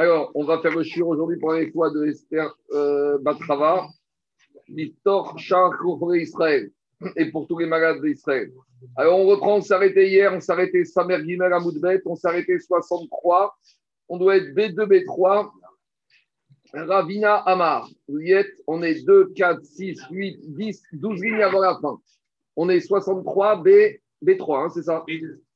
Alors, on va faire le chien aujourd'hui pour les fois de Esther euh, Batrava, l'histoire Shah Israël, et pour tous les malades d'Israël. Alors, on reprend, on s'arrêtait hier, on s'arrêtait Samer Gimel à Moudbet, on s'arrêtait 63, on doit être B2, B3, Ravina Amar. Vous y êtes, on est 2, 4, 6, 8, 10, 12 lignes avant la fin. On est 63, B, B3, hein, c'est ça?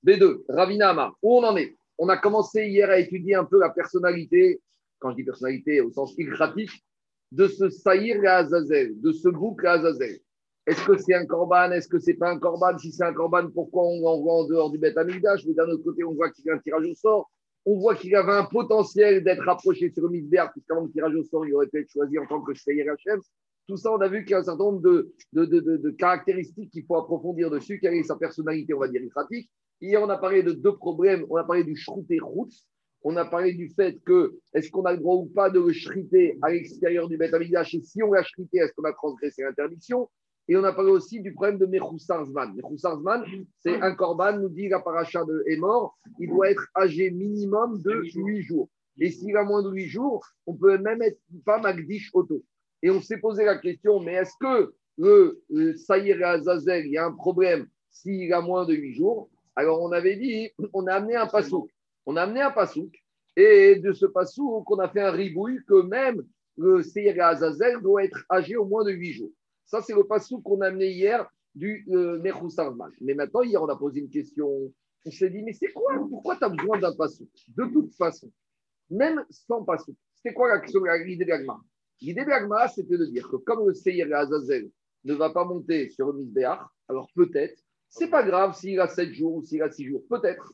B2, Ravina Amar. Où on en est? On a commencé hier à étudier un peu la personnalité, quand je dis personnalité au sens ilgratique, de ce Saïr à Azazel, de ce bouc à Azazel. Est-ce que c'est un corban Est-ce que c'est pas un corban Si c'est un corban, pourquoi on l'envoie en dehors du Beth Amigdash Mais d'un autre côté, on voit qu'il y a un tirage au sort on voit qu'il avait un potentiel d'être rapproché sur le Midber, puisqu'avant le tirage au sort, il aurait pu être choisi en tant que Seyer Hachem. Tout ça, on a vu qu'il y a un certain nombre de, caractéristiques qu'il faut approfondir dessus, quelle est sa personnalité, on va dire, pratique. Hier, on a parlé de deux problèmes. On a parlé du shrouté routes. On a parlé du fait que est-ce qu'on a le droit ou pas de le shriter à l'extérieur du Beth Et si on l'a shrité, est-ce qu'on a transgressé l'interdiction? Et on a parlé aussi du problème de Mechousarzman. Mechousarzman, c'est un corban, nous dit la paracha de est mort, il doit être âgé minimum de 8 jours. Et s'il a moins de 8 jours, on peut même être pas Magdish Auto. Et on s'est posé la question, mais est-ce que le, Saïr Azazel, il y a un problème s'il a moins de 8 jours? Alors on avait dit, on a amené un pasouk. On a amené un pasouk. Et de ce pasouk, on a fait un ribouille que même le Saïr Azazel doit être âgé au moins de 8 jours. Ça, c'est le passou qu'on a amené hier du euh, Mais maintenant, hier, on a posé une question. On s'est dit, mais c'est quoi? Pourquoi tu as besoin d'un passou De toute façon, même sans passou. C'était quoi l'idée de l'agma L'idée de l'agma, c'était de dire que comme le Seir Azazel ne va pas monter sur le Misbéach, alors peut-être, c'est pas grave s'il a 7 jours ou s'il a 6 jours, peut-être.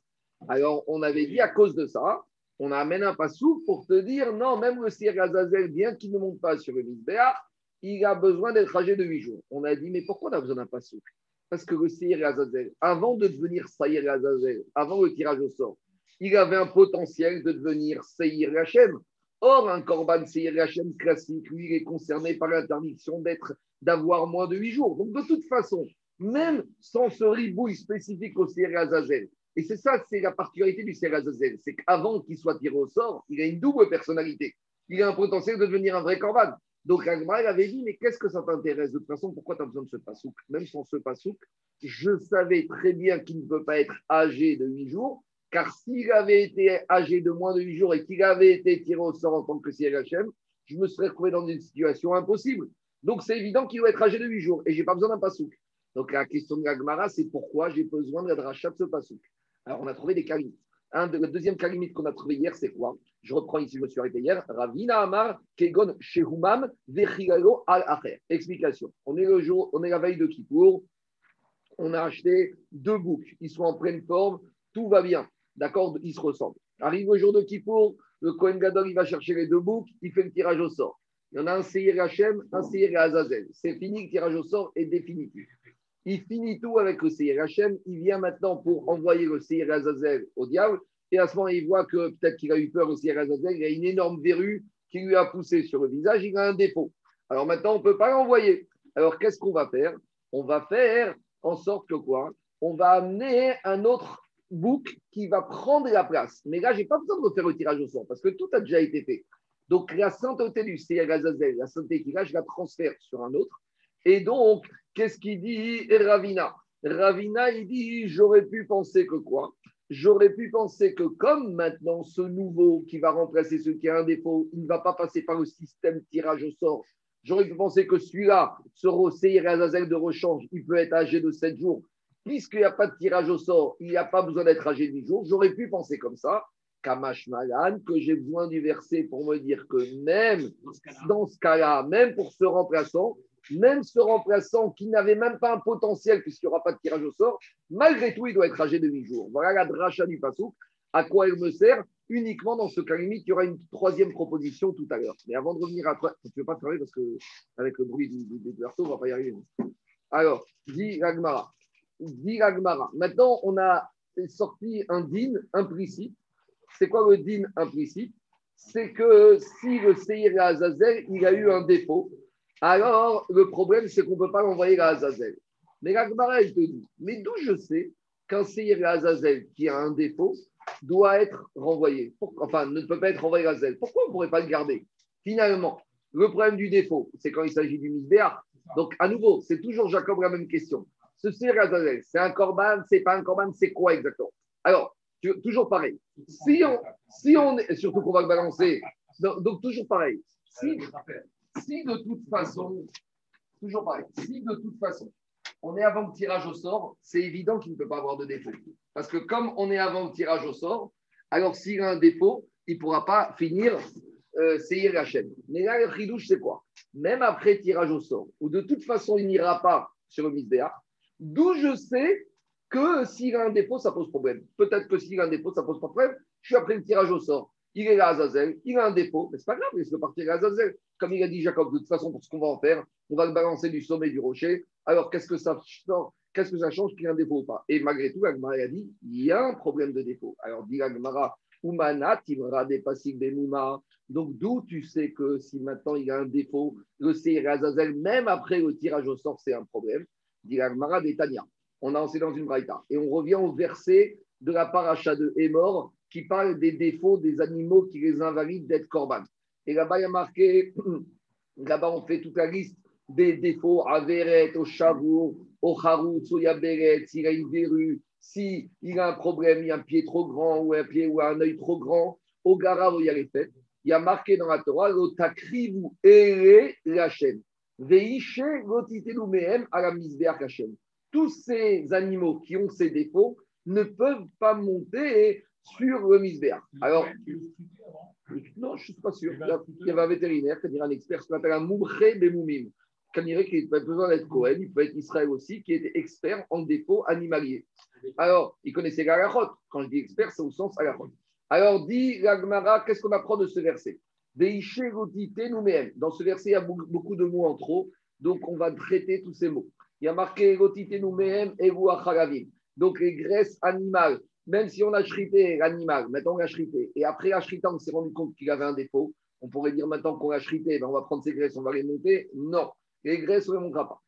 Alors, on avait dit à cause de ça, on amène un passou pour te dire non, même le Seir et Azazel, bien qu'il ne monte pas sur le Misbéach, il a besoin d'être âgé de 8 jours. On a dit, mais pourquoi on a besoin d'un passouk Parce que le Seir Azazel, avant de devenir Seir Azazel, avant le tirage au sort, il avait un potentiel de devenir Seir Hachem. Or, un Korban Seir Hachem classique, lui, il est concerné par l'interdiction d'être, d'avoir moins de 8 jours. Donc, de toute façon, même sans ce ribouille spécifique au Azazel, et c'est ça, c'est la particularité du Azazel, c'est qu'avant qu'il soit tiré au sort, il a une double personnalité. Il a un potentiel de devenir un vrai Korban. Donc Agma, avait dit, mais qu'est-ce que ça t'intéresse? De toute façon, pourquoi tu as besoin de ce pasouk? Même sans ce pasouk, je savais très bien qu'il ne peut pas être âgé de 8 jours, car s'il avait été âgé de moins de 8 jours et qu'il avait été tiré au sort en tant que CLHM, je me serais trouvé dans une situation impossible. Donc c'est évident qu'il doit être âgé de 8 jours et je n'ai pas besoin d'un pasouk. Donc la question de l'Agmara, c'est pourquoi j'ai besoin de la de ce pasouk. Alors on a trouvé des cas un, le deuxième cas limite qu'on a trouvé hier, c'est quoi? Je reprends ici, je me suis arrêté hier. Ravina Amar, Kegon Shehumam, Vechigalo al Acher. Explication. On est, le jour, on est la veille de Kippour. On a acheté deux boucs. Ils sont en pleine forme. Tout va bien. D'accord? Ils se ressemblent. Arrive le jour de Kippour. Le Kohen Gadol, il va chercher les deux boucs. Il fait le tirage au sort. Il y en a un Seir Hachem, un Seir Azazel. C'est fini, le tirage au sort est définitif. Il finit tout avec le Seir. Il vient maintenant pour envoyer le Seir Azazel au diable. Et à ce moment, il voit que peut-être qu'il a eu peur au Seir Azazel. Il a une énorme verrue qui lui a poussé sur le visage. Il a un défaut. Alors maintenant, on ne peut pas l'envoyer. Alors qu'est-ce qu'on va faire? On va faire en sorte que quoi? On va amener un autre bouc qui va prendre la place. Mais là, je n'ai pas besoin de refaire le tirage au sort parce que tout a déjà été fait. Donc la sainteté du Seir Azazel, la sainteté qu'il a, je la transfère sur un autre. Et donc, qu'est-ce qu'il dit Ravina? Ravina, il dit j'aurais pu penser que quoi? J'aurais pu penser que comme maintenant ce nouveau qui va remplacer ce qui a un défaut, il ne va pas passer par le système tirage au sort. J'aurais pu penser que celui-là, ce Seir Azazel de rechange, il peut être âgé de 7 jours. Puisqu'il n'y a pas de tirage au sort, il n'y a pas besoin d'être âgé de 10 jours. J'aurais pu penser comme ça, Kamash Malan, que j'ai besoin du verset pour me dire que même dans ce cas-là, même pour ce remplaçant, même ce remplaçant qui n'avait même pas un potentiel puisqu'il n'y aura pas de tirage au sort, malgré tout, il doit être âgé de 8 jours. Voilà la dracha du Passouk. À quoi elle me sert? Uniquement dans ce cas limite, il y aura une troisième proposition tout à l'heure. Mais avant de revenir à toi, tu ne veux pas travailler parce qu'avec le bruit du, du, on ne va pas y arriver. Alors, dit Ragmara. Dit Ragmara. Maintenant, on a sorti un din implicite. C'est quoi le din implicite? C'est que si le Seir Azazel, il a eu un défaut, alors, le problème, c'est qu'on ne peut pas l'envoyer à Azazel. Mais la elle te dit, mais d'où je sais qu'un Seir Azazel qui a un défaut, doit être renvoyé? Enfin, ne peut pas être renvoyé à Zel. Pourquoi on ne pourrait pas le garder? Finalement, le problème du défaut, c'est quand il s'agit du misbéar. Donc, à nouveau, c'est toujours Jacob la même question. Ce Seir Azazel, c'est un corban, c'est pas un corban, c'est quoi exactement? Alors, toujours pareil. Si on, si on est, surtout qu'on va le balancer, donc, toujours pareil. Si, si de toute façon, toujours pareil, si de toute façon, on est avant le tirage au sort, c'est évident qu'il ne peut pas avoir de défaut. Parce que comme on est avant le tirage au sort, alors s'il a un défaut, il ne pourra pas finir euh, la chaîne. Mais là, le ridouche, c'est quoi? Même après tirage au sort, ou de toute façon, il n'ira pas sur le misbéa, d'où je sais que s'il a un défaut, ça pose problème. Peut-être que s'il a un défaut, ça pose pas problème. Je suis après le tirage au sort. Il est là, Azazel, il a un défaut, mais c'est pas grave, il peut partir à Azazel. Comme il a dit Jacob, de toute façon, pour ce qu'on va en faire, on va le balancer du sommet du rocher. Alors, qu'est-ce que ça change? Qu'il y a un défaut ou pas? Et malgré tout, Agmara a dit il y a un problème de défaut. Alors, dit Agmara, Umana, Timra, des Mouma. Donc, d'où tu sais que si maintenant il y a un défaut, le Seir Azazel, même après le tirage au sort, c'est un problème? Dit Agmara, des Tania. On a lancé dans une braïta. Et on revient au verset de la paracha de Hémor qui parle des défauts des animaux qui les invalident d'être corban. Et là-bas, il y a marqué, là-bas, on fait toute la liste des défauts, Averet, au Chavour, au Harout, au Yaberet, s'il a une verrue, s'il a un problème, il a un pied trop grand ou un pied ou un œil trop grand, au Gara, au Yarefet, il y a marqué dans la Torah, le Takrivu Ere Lachem, Veishe Gotitelu Mehem à la Misbeach Lachem. Tous ces animaux qui ont ces défauts ne peuvent pas monter sur le Misbeach. Alors, non, je ne suis pas sûr. Il y avait un vétérinaire, qui un expert, ce qu'on appelle un Moumre Bemoumim quand il qu'il pas besoin d'être Cohen, il peut être Israël aussi, qui était expert en défauts animaliers. Alors, il connaissait l'Alachot. Quand je dis expert, c'est au sens Alachot. Alors, dit l'Agmara, qu'est-ce qu'on apprend de ce verset? Dans ce verset, il y a beaucoup de mots en trop, donc on va traiter tous ces mots. Il y a marqué Donc, les graisses animales, même si on a chrité l'animal, maintenant on l'a chrité, et après la on s'est rendu compte qu'il avait un défaut, on pourrait dire maintenant qu'on l'a chrité, ben on va prendre ces graisses, on va les monter. Non, les graisses, on ne les montera pas.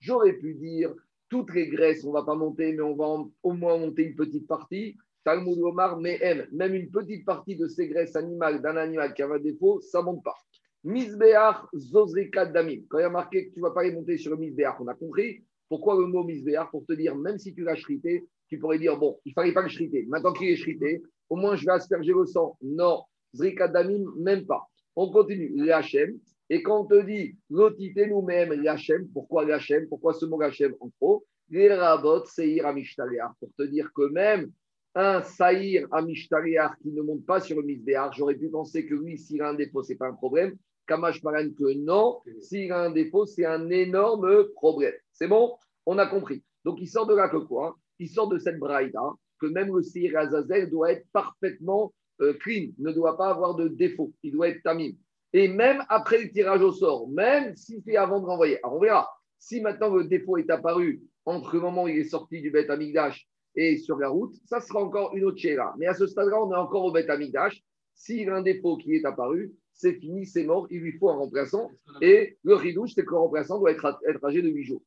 J'aurais pu dire, toutes les graisses, on ne va pas monter, mais on va au moins monter une petite partie. Talmud Omar, mais même une petite partie de ces graisses animales d'un animal qui a un défaut, ça ne monte pas. Misbeach Zozrika Damim. Quand il y a marqué que tu ne vas pas les monter sur le Misbeach, on a compris. Pourquoi le mot Misbeach Pour te dire, même si tu l'as chrité, tu pourrais dire, bon, il ne fallait pas le chriter. Maintenant qu'il est chrité, au moins je vais asperger le sang. Non, Zrika Damim, même pas. On continue. L'Hachem. Et quand on te dit l'otité nous-mêmes, l'Hachem, pourquoi l'Hachem Pourquoi ce mot l'Hachem en trop? Les rabot, seir amishtariar. Pour te dire que même un saïr amishtariar qui ne monte pas sur le misbéar, j'aurais pu penser que lui, s'il a un défaut, ce n'est pas un problème. Kamash Maran, que non. S'il a un défaut, c'est un énorme problème. C'est bon? On a compris. Donc il sort de là que quoi Il sort de cette braïda que même le saïr Azazel doit être parfaitement euh, clean, ne doit pas avoir de défaut, il doit être tamim. Et même après le tirage au sort, même si c'est avant de renvoyer. Alors on verra, si maintenant le défaut est apparu entre le moment où il est sorti du Beth Amigdash et sur la route, ça sera encore une autre chéra. Mais à ce stade-là, on est encore au Beth Amigdash. S'il a un défaut qui est apparu, c'est fini, c'est mort, il lui faut un remplaçant. Et le ridouche, c'est que le remplaçant doit être, être âgé de 8 jours.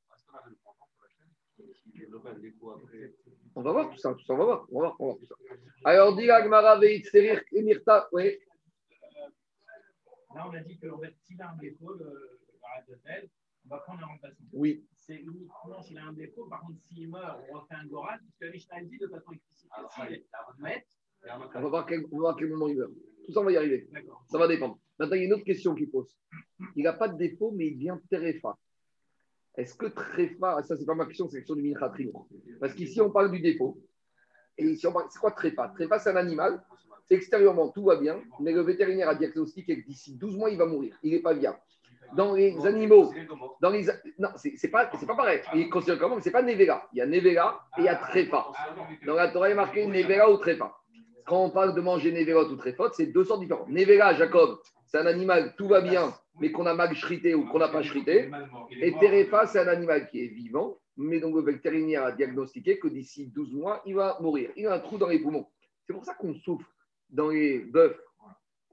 On va voir tout ça, tout ça, on va voir, on va voir, on va voir tout ça. Alors, dit Agmara Veitzerir Emirta, oui. Là, on a dit que s'il a un défaut, le Radhazel, on va prendre un remplaçant. Oui. C'est uniquement s'il a un défaut. Par contre, s'il meurt, on refait un Goran, puisque Mishnah dit de façon explicite. Ah, on va voir quel, on va voir quel moment il meurt. Tout ça, on va y arriver. Ça va dépendre. Maintenant, il y a une autre question qui pose. Il n'a pas de défaut, mais il vient Terefa. Est-ce que Tréfa, ça c'est pas ma question, c'est la question du Mincha Parce qu'ici on parle du défaut. Et ici on parle, c'est quoi Tréfa? Tréfa c'est un animal, extérieurement tout va bien, mais le vétérinaire a diagnostiqué que d'ici 12 mois il va mourir, il n'est pas viable. Dans les animaux, dans les, non, c'est, pas, c'est pas pareil. Il considère comment c'est pas Nevela. Il y a Nevela et il y a Tréfa. Dans la Torah, il est marqué Nevela ou Tréfa. Quand on parle de manger Nevela ou Tréfa, c'est deux sortes différentes. Nevela, Jacob, c'est un animal, tout va bien, mais qu'on a mal chrité ou qu'on n'a pas chrité. Et Terefa, c'est un animal qui est vivant, mais dont le vétérinaire a diagnostiqué que d'ici 12 mois, il va mourir. Il a un trou dans les poumons. C'est pour ça qu'on souffre dans les bœufs.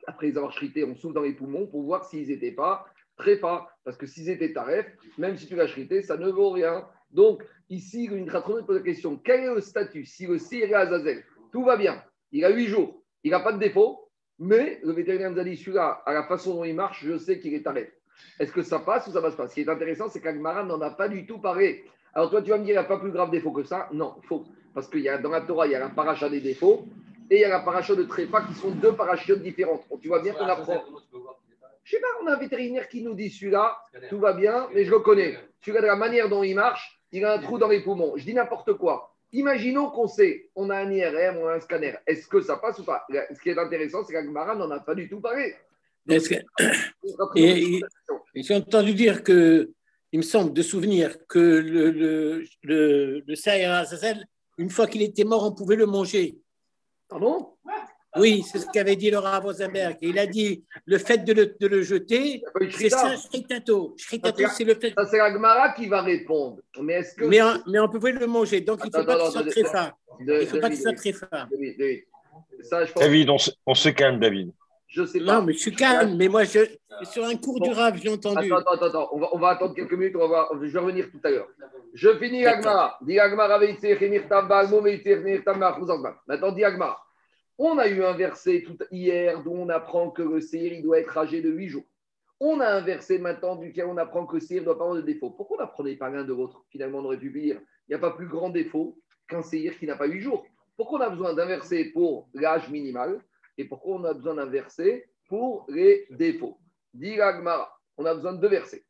Après les avoir chrité, on souffle dans les poumons pour voir s'ils n'étaient pas tréfa. Parce que s'ils étaient taref, même si tu l'as chrité, ça ne vaut rien. Donc, ici, une pose la question quel est le statut? Si le est Azazel, tout va bien, il a huit jours, il n'a pas de défaut, mais le vétérinaire nous a dit celui-là, à la façon dont il marche, je sais qu'il est arrêté. Est-ce que ça passe ou ça passe pas? Ce qui est intéressant, c'est qu'Agmara n'en a pas du tout parlé. Alors toi, tu vas me dire, il n'y a pas plus grave défaut que ça? Non, faux. Parce qu'il y a dans la Torah, il y a la paracha des défauts et il y a la paracha de trépas qui sont deux parachutes différentes. tu vois bien qu'on apprend. Je sais pas, on a un vétérinaire qui nous dit celui-là, tout va bien, mais je le connais. Celui-là, de la manière dont il marche, il a un trou dans les poumons. Je dis n'importe quoi. Imaginons qu'on sait, on a un IRM, on a un scanner. Est-ce que ça passe ou pas? Ce qui est intéressant, c'est qu'Agmara n'en a pas du tout parlé. et, j'ai entendu dire que, il me semble de souvenir que le, le, le, le une fois qu'il était mort, on pouvait le manger. Pardon? Oui, c'est ce qu'avait dit Laura Rosenberg. Il a dit le fait de le, de le jeter, c'est ça, shritato. Shritato, c'est le fait. Ça, c'est Agmara qui va répondre. Mais, est-ce que mais, on, mais on pouvait le manger, donc il ne faut pas qu'il soit très fin. Il ne faut pas qu'il soit très fin. David, on se calme, David. Je sais pas. Non, mais je suis calme, mais moi, je, sur un cours du rap, j'ai entendu. Attends, attends, attends, on va, on va attendre quelques minutes, on va, je vais revenir tout à l'heure. Je finis Agmara. Dis Agmara, Maintenant, dis Agmara. On a eu un verset tout hier d'où on apprend que le il doit être âgé de 8 jours. On a un verset maintenant duquel on apprend que le ne doit pas avoir de défaut. Pourquoi on n'apprenait pas l'un de l'autre? Finalement, on aurait pu dire il n'y a pas plus grand défaut qu'un Seir qui n'a pas 8 jours. Pourquoi on a besoin d'un verset pour l'âge minimal et pourquoi on a besoin d'un verset pour les défauts? Dit on a besoin de deux versets.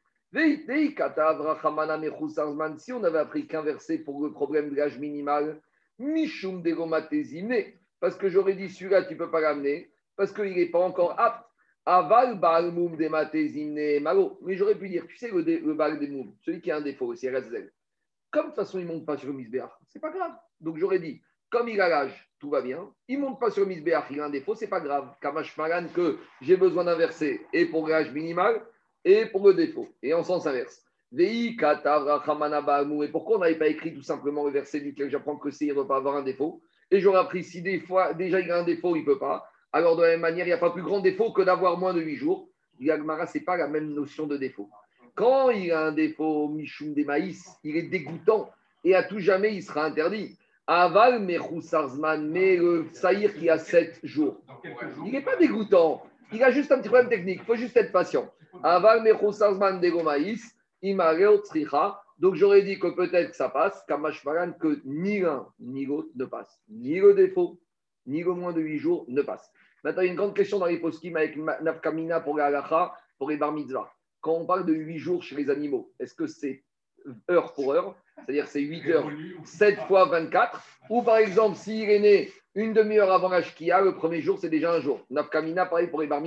Si on avait appris qu'un verset pour le problème de l'âge minimal, Mishum parce que j'aurais dit celui-là, tu ne peux pas l'amener, parce qu'il n'est pas encore apte. Aval Balmoum des Malo. Mais j'aurais pu dire, tu sais, le, le Bal des Moum, celui qui a un défaut, c'est Rezel. Comme de toute façon, il ne monte pas sur le Misbéach, c'est pas grave. Donc j'aurais dit, comme il a l'âge, tout va bien. Il ne monte pas sur le il a un défaut, c'est pas grave. Kamash Maran, que j'ai besoin d'inverser et pour l'âge minimal et pour le défaut. Et en sens inverse. Et pourquoi on n'avait pas écrit tout simplement le verset duquel j'apprends que c'est il ne doit pas avoir un défaut Et j'aurais appris si des fois, déjà il a un défaut, il ne peut pas. Alors de la même manière, il n'y a pas plus grand défaut que d'avoir moins de 8 jours. Yagmara, ce n'est pas la même notion de défaut. Quand il a un défaut, Michoum des maïs, il est dégoûtant et à tout jamais il sera interdit. Aval Sarzman, mais le Saïr qui a 7 jours. Il n'est pas dégoûtant. Il a juste un petit problème technique. Il faut juste être patient. Aval Sarzman de Gomaïs, donc j'aurais dit que peut-être ça passe, Kamashmaran, que ni l'un ni l'autre ne passe. Ni le défaut, ni le moins de 8 jours ne passe. Maintenant, il y a une grande question dans les poskim avec Nafkamina pour les pour les bar. Quand on parle de 8 jours chez les animaux, est-ce que c'est heure pour heure? C'est-à-dire c'est 8 heures, 7 fois 24 Ou par exemple, s'il est né une demi-heure avant la shkia, le premier jour, c'est déjà un jour. Nafkamina, pareil pour les bar.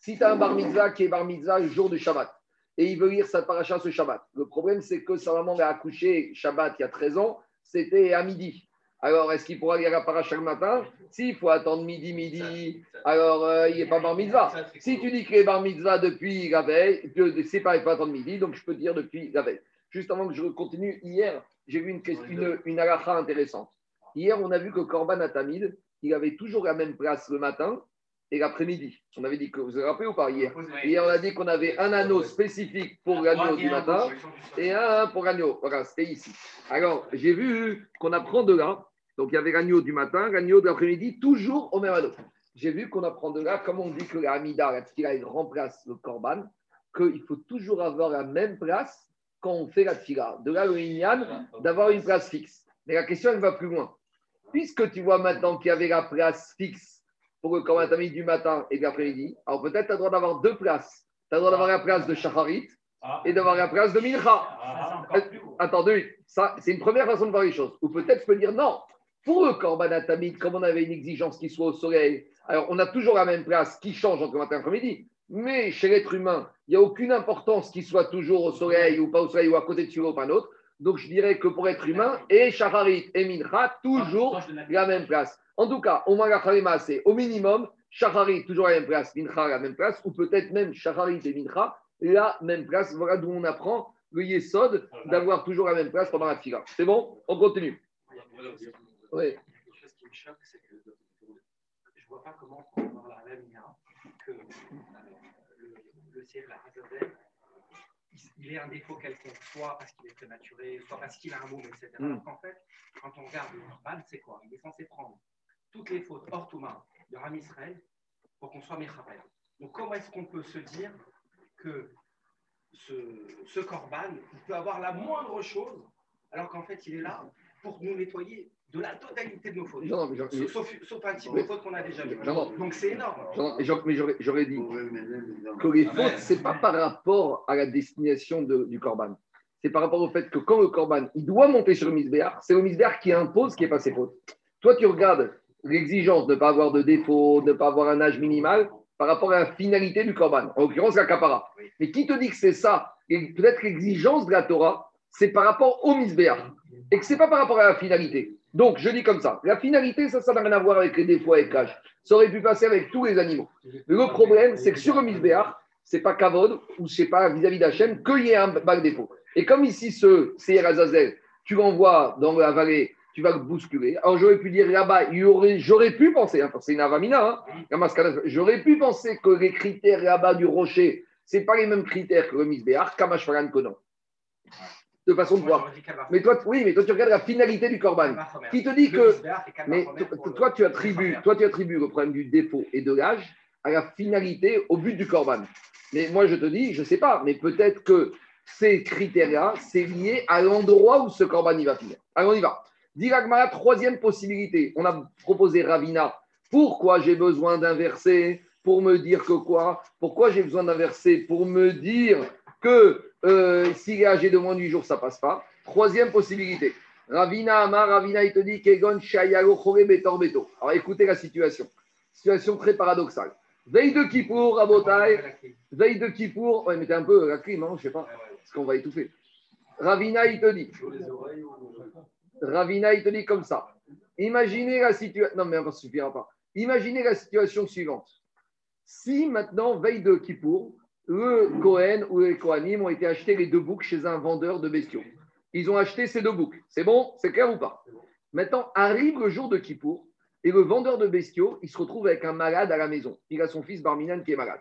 Si tu as un bar qui est bar mitzvah le jour du Shabbat, et il veut lire sa paracha ce Shabbat. Le problème, c'est que sa maman a accouché Shabbat il y a 13 ans, c'était à midi. Alors, est-ce qu'il pourra lire la paracha le matin? S'il faut attendre midi, midi, alors euh, il n'est pas bar mitzvah. Si tu dis qu'il est bar mitzvah depuis la veille, c'est pas, il faut attendre midi, donc je peux dire depuis la veille. Juste avant que je continue, hier, j'ai vu une, une, une intéressante. Hier, on a vu que Corban Atamid, il avait toujours la même place le matin et l'après-midi. On avait dit que vous vous rappelez ou pas hier Hier, on a dit qu'on avait un anneau spécifique pour l'agneau du matin et un pour l'agneau. Voilà, c'était ici. Alors, j'ai vu qu'on apprend de là. Donc, il y avait l'agneau du matin, l'agneau de l'après-midi, toujours au même anneau. J'ai vu qu'on apprend de là, comme on dit que la Hamida, la tfila, il remplace le korban, qu'il faut toujours avoir la même place quand on fait la tfila. De là, le Inyan, d'avoir une place fixe. Mais la question, elle va plus loin. Puisque tu vois maintenant qu'il y avait la place fixe pour le Korban du matin et de l'après-midi, alors peut-être tu as le droit d'avoir deux places. Tu as le droit d'avoir la place de Shacharit ah. et d'avoir la place de Mincha. Ah, Attendez, ça, c'est une première façon de voir les choses. Ou peut-être tu peux dire non. Pour le Korban comme on avait une exigence qui soit au soleil, alors on a toujours la même place qui change entre matin et après-midi. Mais chez l'être humain, il n'y a aucune importance qu'il soit toujours au soleil ou pas au soleil ou à côté de celui ou pas un autre. Donc je dirais que pour être humain, et Shacharit et Mincha, toujours la même place. En tout cas, au moins la c'est au minimum, Shahari, toujours à la même place, Mincha la même place, ou peut-être même Shahari et Mincha, la même place. Voilà d'où on apprend le Yesod d'avoir toujours la même place pendant la fila. C'est bon? On continue. Oui. Quelque chose qui me choque, c'est que je ne vois pas comment on peut avoir la même que le, le ciel, la il ait un défaut quelconque, soit parce qu'il est prématuré, soit parce qu'il a un mot, etc. Mm. Donc en fait, quand on regarde le Corban, c'est quoi? Il est censé prendre toutes les fautes hors Touma de Ram Israël pour qu'on soit Mechabel. Donc comment est-ce qu'on peut se dire que ce, ce Corban il peut avoir la moindre chose alors qu'en fait il est là pour nous nettoyer? De la totalité de nos fautes Non, non, mais sauf, sauf- sauf un type de faute qu'on a déjà vu. Donc c'est énorme. Mais j'aurais- dit que les fautes, c'est pas par rapport à la destination de- du Corban. C'est par rapport au fait que quand le Corban, il doit monter sur le misbéar, c'est le misbéar qui impose qui est pas ses fautes. Toi, tu regardes l'exigence de ne pas avoir de défaut, de ne pas avoir un âge minimal par rapport à la finalité du Corban, en l'occurrence la capara. Mais qui te dit que c'est ça? Et peut-être l'exigence de la Torah, c'est par rapport au misbéar et que c'est pas par rapport à la finalité. Donc, je dis comme ça, la finalité, ça, ça n'a rien à voir avec les défauts avec l'âge. Ça aurait pu passer avec tous les animaux. Le problème, c'est que sur le misbéar, c'est pas Kavod ou c'est pas vis-à-vis d'Hachem qu'il y ait un bac défaut. Et comme ici, ce Seir Azazel, tu l'envoies dans la vallée, tu vas le bousculer. Alors j'aurais pu dire là-bas, j'aurais pu penser, hein, c'est une avamina, hein, j'aurais pu penser que les critères là-bas du rocher, c'est pas les mêmes critères que le misbéar, Kamash Konon. De façon de voir. Mais toi, oui, mais toi, tu regardes la finalité du Corban. Qui te dit que mais toi, tu attribues, toi, tu attribues le problème du défaut et de l'âge à la finalité, au but du corban. Mais moi, je te dis, je ne sais pas, mais peut-être que ces critères-là, c'est lié à l'endroit où ce corban il va finir. Alors, on y va. Diragmara, troisième possibilité. On a proposé Ravina. Pourquoi j'ai besoin d'un verset pour me dire que quoi? Pourquoi j'ai besoin d'un verset pour me dire que euh, s'il est âgé de moins de 8 jours, ça passe pas Troisième possibilité. Ravina Amar, Ravina, il te dit Kegon Betor Beto. Alors écoutez la situation. Situation très paradoxale. Veille de Kippour, Rabotai, veille de Kippour, ouais, mettez un peu la clim, hein, je sais pas, parce qu'on va étouffer. Ravina, il te dit, Ravina, il te dit comme ça. Imaginez la situation, non mais ça ne suffira pas. Imaginez la situation suivante. Si maintenant, veille de Kippour, le Cohen ou les Kohanim ont été achetés les deux boucs chez un vendeur de bestiaux. Ils ont acheté ces deux boucs. C'est bon C'est clair ou pas? Maintenant, arrive le jour de Kippour et le vendeur de bestiaux, il se retrouve avec un malade à la maison. Il a son fils Barminan qui est malade.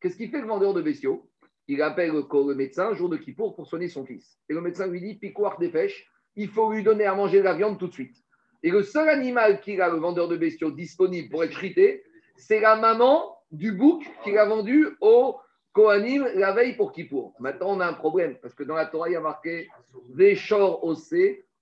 Qu'est-ce qu'il fait le vendeur de bestiaux? Il appelle le, médecin jour de Kippour pour soigner son fils. Et le médecin lui dit Piquoir des pêches, il faut lui donner à manger de la viande tout de suite. Et le seul animal qu'il a, le vendeur de bestiaux, disponible pour être chrité, c'est la maman du bouc qu'il a vendu au Kohanim la veille pour Kippour. Maintenant, on a un problème, parce que dans la Torah, il y a marqué Veshor Ose,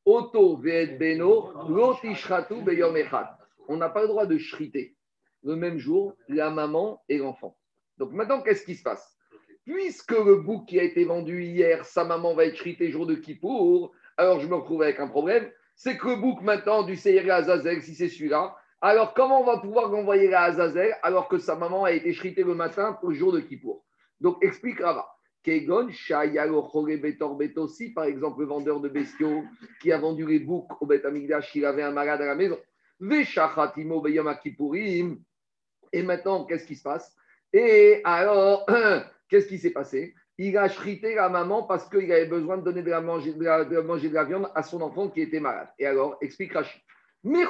Oto Ve'et Beno, Lotishratu Beyom Echad. On n'a pas le droit de shriter le même jour la maman et l'enfant. Donc maintenant, qu'est-ce qui se passe? Puisque le bouc qui a été vendu hier, sa maman va être shritée jour de Kippour, alors je me retrouve avec un problème. C'est que le bouc maintenant du Seir Azazel, si c'est celui-là, alors comment on va pouvoir l'envoyer à Azazel alors que sa maman a été shritée le matin pour le jour de Kippour? Donc explique Rava. Kegon, Betor, Betosi, par exemple, le vendeur de bestiaux qui a vendu les boucs au Bet Amigdash, il avait un malade à la maison. Veshachatimo. Et maintenant, qu'est-ce qui se passe? Et alors, qu'est-ce qui s'est passé? Il a shrité la maman parce qu'il avait besoin de donner de la, manger, de, la, de la manger de la viande à son enfant qui était malade. Et alors, explique Rachid. Donc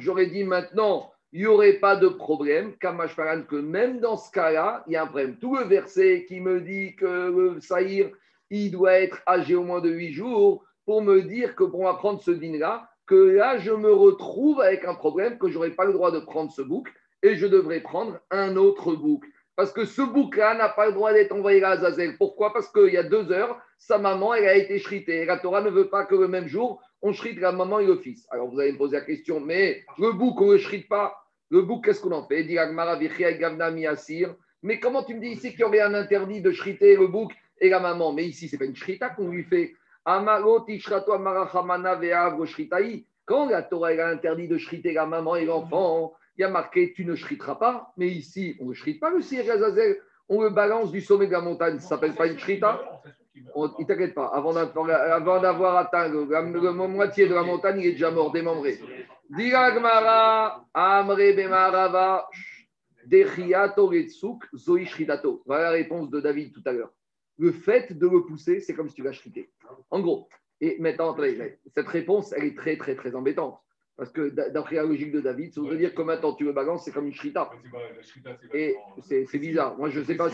j'aurais dit maintenant, il n'y aurait pas de problème, que même dans ce cas-là, il y a un problème. Tout le verset qui me dit que le Saïr, il doit être âgé au moins de 8 jours, pour me dire que pour apprendre ce dîner-là, que là, je me retrouve avec un problème, que je n'aurai pas le droit de prendre ce bouc, et je devrais prendre un autre bouc. Parce que ce bouc-là n'a pas le droit d'être envoyé à Azazel. Pourquoi? Parce qu'il y a deux heures, sa maman, elle a été shritée. Et la Torah ne veut pas que le même jour, on shrite la maman et le fils. Alors vous allez me poser la question, mais le bouc, on ne le shrite pas. Le bouc, qu'est-ce qu'on en fait? Mais comment tu me dis ici qu'il y aurait un interdit de shriter le bouc et la maman? Mais ici, ce n'est pas une shrita qu'on lui fait. Quand la Torah a interdit de shriter la maman et l'enfant, il y a marqué tu ne shriteras pas. Mais ici, on ne shrite pas le Azazel. On le balance du sommet de la montagne. Ça ne s'appelle pas une shrita il t'inquiète pas, avant d'avoir atteint le, moitié de la montagne, il est déjà mort, démembré. Amre Bemarava. Voilà la réponse de David tout à l'heure. Le fait de le pousser, c'est comme si tu l'as. En gros, Et maintenant, cette réponse, elle est très, très, très embêtante. Parce que d'après la logique de David, ça veut dire que maintenant tu le balances, c'est comme une shrita. Et c'est bizarre. Moi, je ne sais pas,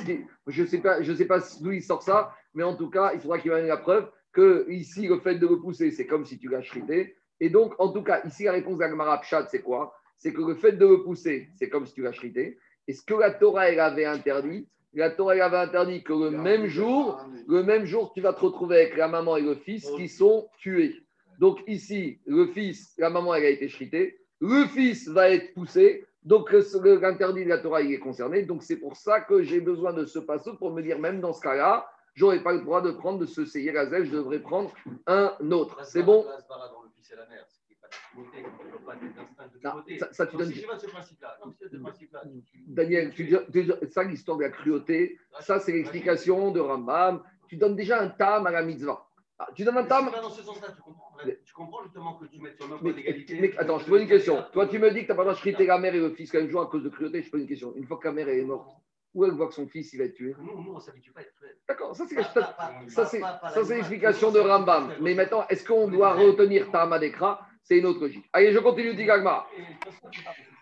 je sais pas, je sais pas d'où il sort ça, mais en tout cas, il faudra qu'il ait la preuve que ici, le fait de repousser, c'est comme si tu l'as shrité. Et donc, en tout cas, ici, la réponse d'Agmara Pshat, c'est quoi? C'est que le fait de repousser, c'est comme si tu l'as shrité. Et ce que la Torah, elle avait interdit, la Torah elle avait interdit que le même jour, le même jour, tu vas te retrouver avec la maman et le fils qui sont tués. Donc ici, le fils, la maman, elle a été chritée. Le fils va être poussé. Donc l'interdit de la Torah, il est concerné. Donc c'est pour ça que j'ai besoin de ce passage pour me dire, même dans ce cas-là, j'aurais pas le droit de prendre de ce Seyer Azel, je devrais prendre un autre. C'est bon? Ça, tu donnes... Daniel, tu ça, l'histoire de la cruauté, ça, c'est l'explication de Rambam. Tu donnes déjà un tam à la mitzvah. Ah, tu donnes un tam. Dans ce sens-là, tu comprends, tu comprends justement que tu mets sur le d'égalité. Mais, attends, je te pose une question. Toi, tu me dis que tu n'as pas le droit de chriter la mère et le fils un jour à cause de cruauté. Je te pose une question. Une fois que la mère est morte, où elle voit que son fils il va être tué? Nous, nous on ne s'habitue pas à être tué. D'accord, ça c'est l'explication de Rambam. Mais maintenant, est-ce qu'on doit retenir Tamadekra C'est une autre logique. Allez, je continue, Digagma.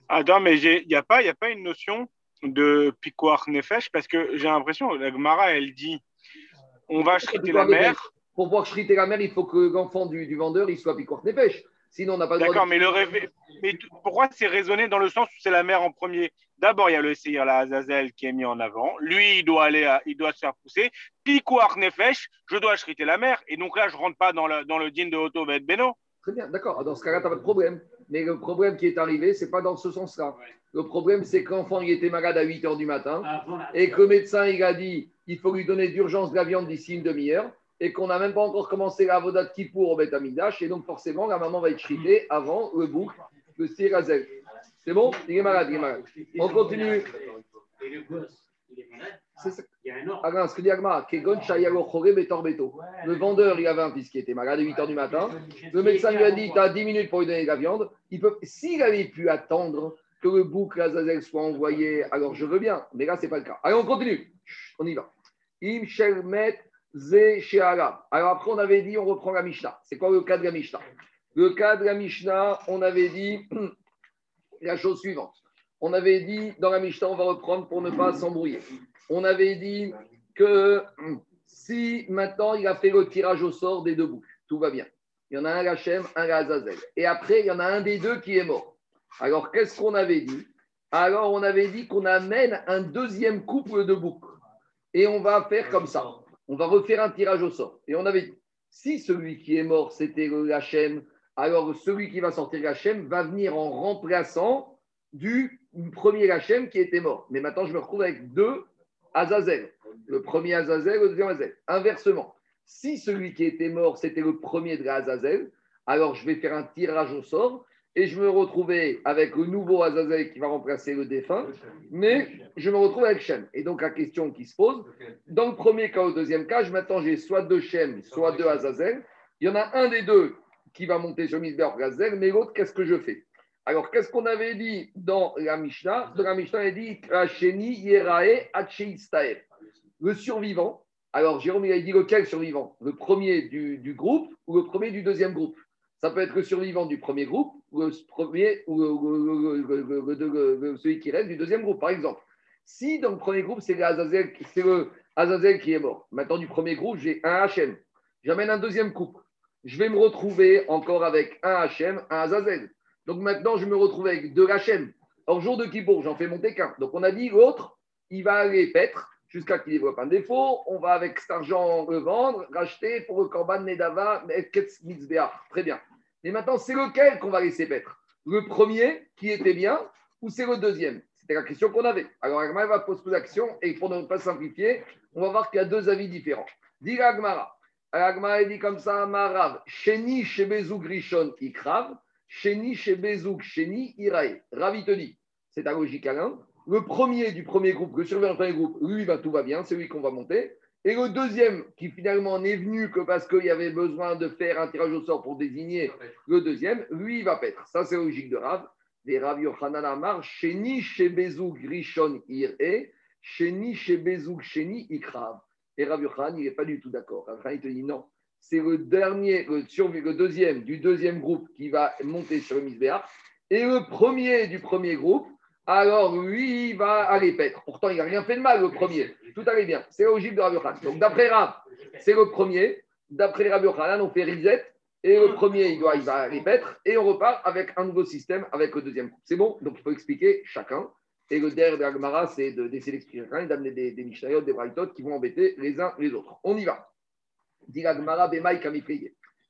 Attends, mais il n'y a, pas, a pas une notion de piquoir nefesh? Parce que j'ai l'impression, la Gemara, elle dit on va chriter la mère pour pouvoir chriter la mère, il faut que l'enfant du, du, vendeur il soit piquant pêche. Sinon, on n'a pas le droit. D'accord, mais, le mais pourquoi c'est raisonné dans le sens où c'est la mère en premier? D'abord, il y a le Seir la Azazel qui est mis en avant. Lui, il doit aller, il doit se faire pousser. Piquoar Nefesh, je dois chriter la mère. Et donc là, je ne rentre pas dans le, dans le din de Otto Beno. Très bien, d'accord. Dans ce cas-là, tu n'as pas de problème. Mais le problème qui est arrivé, ce n'est pas dans ce sens-là. Le problème, c'est que l'enfant il était malade à 8 h du matin et que le médecin il a dit il faut lui donner d'urgence de la viande d'ici une demi-heure et qu'on n'a même pas encore commencé la Vodat Kippour au Betamidash, et donc forcément, la maman va être chritée avant le bouc, le Sirazel. C'est bon? Il est malade, il est malade. On continue. Et le gosse, il est malade il y a un ordre. Ah ce que dit Agma, le vendeur, il avait un fils qui était malade à 8 h du matin. Le médecin lui a dit Tu as 10 minutes pour lui donner de la viande. S'il avait pu attendre que le bouc Azazel soit envoyé, alors je veux bien. Mais là, ce n'est pas le cas. Allez, on continue. On y va. Im Shelmet alors après, on avait dit, on reprend la Mishnah. C'est quoi le cas de la Mishnah? Le cas de la Mishnah, on avait dit la chose suivante. On avait dit, dans la Mishnah, on va reprendre pour ne pas s'embrouiller. On avait dit que si maintenant il a fait le tirage au sort des deux boucs, tout va bien. Il y en a un Hachem, un Azazel. Et après, il y en a un des deux qui est mort. Alors, qu'est-ce qu'on avait dit? Alors, on avait dit qu'on amène un deuxième couple de boucs. Et on va faire comme ça on va refaire un tirage au sort. Et on avait dit, si celui qui est mort, c'était le Hachem, alors celui qui va sortir Hachem va venir en remplaçant du premier Hachem qui était mort. Mais maintenant, je me retrouve avec deux Azazel. Le premier Azazel, le deuxième Azazel. Inversement, si celui qui était mort, c'était le premier de Azazel, alors je vais faire un tirage au sort et je me retrouvais avec le nouveau Azazel qui va remplacer le défunt, mais je me retrouve avec Shem. Et donc la question qui se pose, dans le premier cas, au deuxième cas, maintenant j'ai soit deux Shem, soit deux Azazel. Il y en a un des deux qui va monter sur Misber Azazel, mais l'autre, qu'est-ce que je fais? Alors, qu'est-ce qu'on avait dit dans la Mishnah Dans la Mishnah, il dit Le survivant. Alors, Jérôme, a dit lequel survivant Le premier du, du groupe ou le premier du deuxième groupe ça peut être le survivant du premier groupe ou le premier ou celui qui reste du deuxième groupe, par exemple. Si dans le premier groupe, c'est le Azazel qui est mort, maintenant du premier groupe, j'ai un HM. J'amène un deuxième couple. Je vais me retrouver encore avec un HM, un Azazel. Donc maintenant, je me retrouve avec deux HM. Or, jour de Kippour, j'en fais monter qu'un. Donc on a dit l'autre, il va aller paître jusqu'à qu'il développe un défaut. On va avec cet argent le vendre, racheter pour le Korban Nedava, Ketz Mitzbeach. Très bien. Et maintenant, c'est lequel qu'on va laisser paître? Le premier qui était bien ou c'est le deuxième? C'était la question qu'on avait. Alors, Agmara va poser la question et pour ne pas simplifier, on va voir qu'il y a deux avis différents. Dit Agmara. Agmara dit comme ça Marav. Sheni Shebezouk Rishon Ikrav. Sheni Shebezouk Sheni Irae. Ravi te dit. C'est ta logique, Alain. Le premier du premier groupe, le surveillant du premier groupe, lui, tout va bien, c'est lui qu'on va monter. Et le deuxième, qui finalement n'est venu que parce qu'il y avait besoin de faire un tirage au sort pour désigner le deuxième, lui, il va paître. Ça, c'est logique de Rav. Des Rav Yochanan Amar, Rishon Sheni Ikrav. Et Rav il n'est pas du tout d'accord. Rav te dit non. C'est le dernier, le, deuxième du deuxième groupe qui va monter sur le Misbéach. Et le premier du premier groupe, alors lui, il va aller paître. Pourtant, il n'a rien fait de mal, le premier. Tout allait bien. C'est logique de Rabbi Donc, d'après Rab, c'est le premier. D'après Rabbi on fait reset. Et le premier, il, doit, il va aller paître. Et on repart avec un nouveau système avec le deuxième groupe. C'est bon? Donc, il faut expliquer chacun. Et le dernier de l'Agmara, c'est d'essayer d'expliquer chacun d'amener des, des des Braithot qui vont embêter les uns les autres. On y va.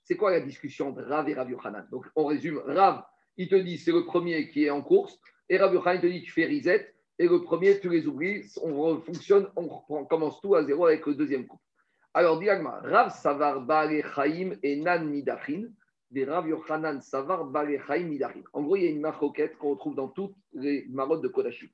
C'est quoi la discussion de Rav et Rabbi Yochanan? Donc, on résume. Rav, il te dit, c'est le premier qui est en course. Et Rabbi Yochanan te dit, tu fais reset. Et le premier, tu les oublies. On fonctionne, on, commence tout à zéro avec le deuxième coup. Alors, diagma, Rav Savar Bale Chaim et Nan Midachin. Des Rav Yochanan Savar Bale Chaim Midachin. En gros, il y a une maroquette qu'on retrouve dans toutes les marottes de Kodashik.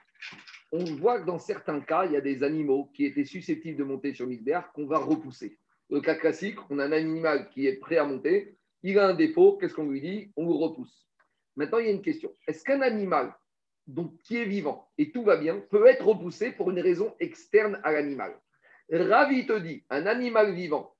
On voit que dans certains cas, il y a des animaux qui étaient susceptibles de monter sur Misbéar qu'on va repousser. Le cas classique, on a un animal qui est prêt à monter, il a un défaut, qu'est-ce qu'on lui dit? On le repousse. Maintenant, il y a une question. Est-ce qu'un animal donc, qui est vivant et tout va bien peut être repoussé pour une raison externe à l'animal? Ravi te dit, un animal vivant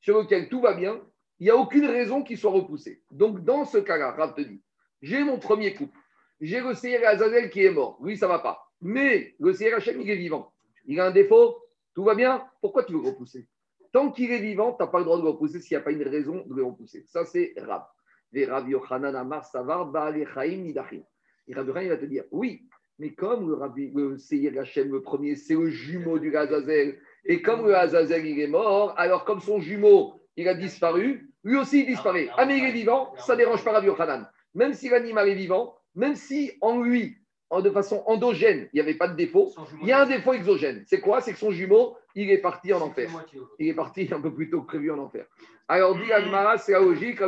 sur lequel tout va bien, il n'y a aucune raison qu'il soit repoussé. Donc, dans ce cas-là, Rav te dit, j'ai mon premier couple, j'ai le Seir Azazel qui est mort, lui, ça ne va pas. Mais le Seir Hachem, il est vivant. Il a un défaut, tout va bien, pourquoi tu veux repousser? Tant qu'il est vivant, tu n'as pas le droit de le repousser s'il n'y a pas une raison de le repousser. Ça, c'est Rav. Et Rav Yochanan Amar Savar Ba'alechaim Nidachim. Et Rabbi il va te dire, oui, mais comme le, Rabbi, le Seir Hachem, le premier, c'est le jumeau du Azazel, et comme le Azazel, il est mort, alors comme son jumeau, il a disparu, lui aussi, il disparaît. Ah, mais il est vivant, ça ne dérange pas Rabbi Yochanan. Même si l'animal est vivant, même si en lui, de façon endogène, il n'y avait pas de défaut, il y a un défaut exogène. C'est quoi? C'est que son jumeau, il est parti en enfer. Il est parti un peu plus tôt que prévu en enfer. Alors, dit Agmara, c'est la logique,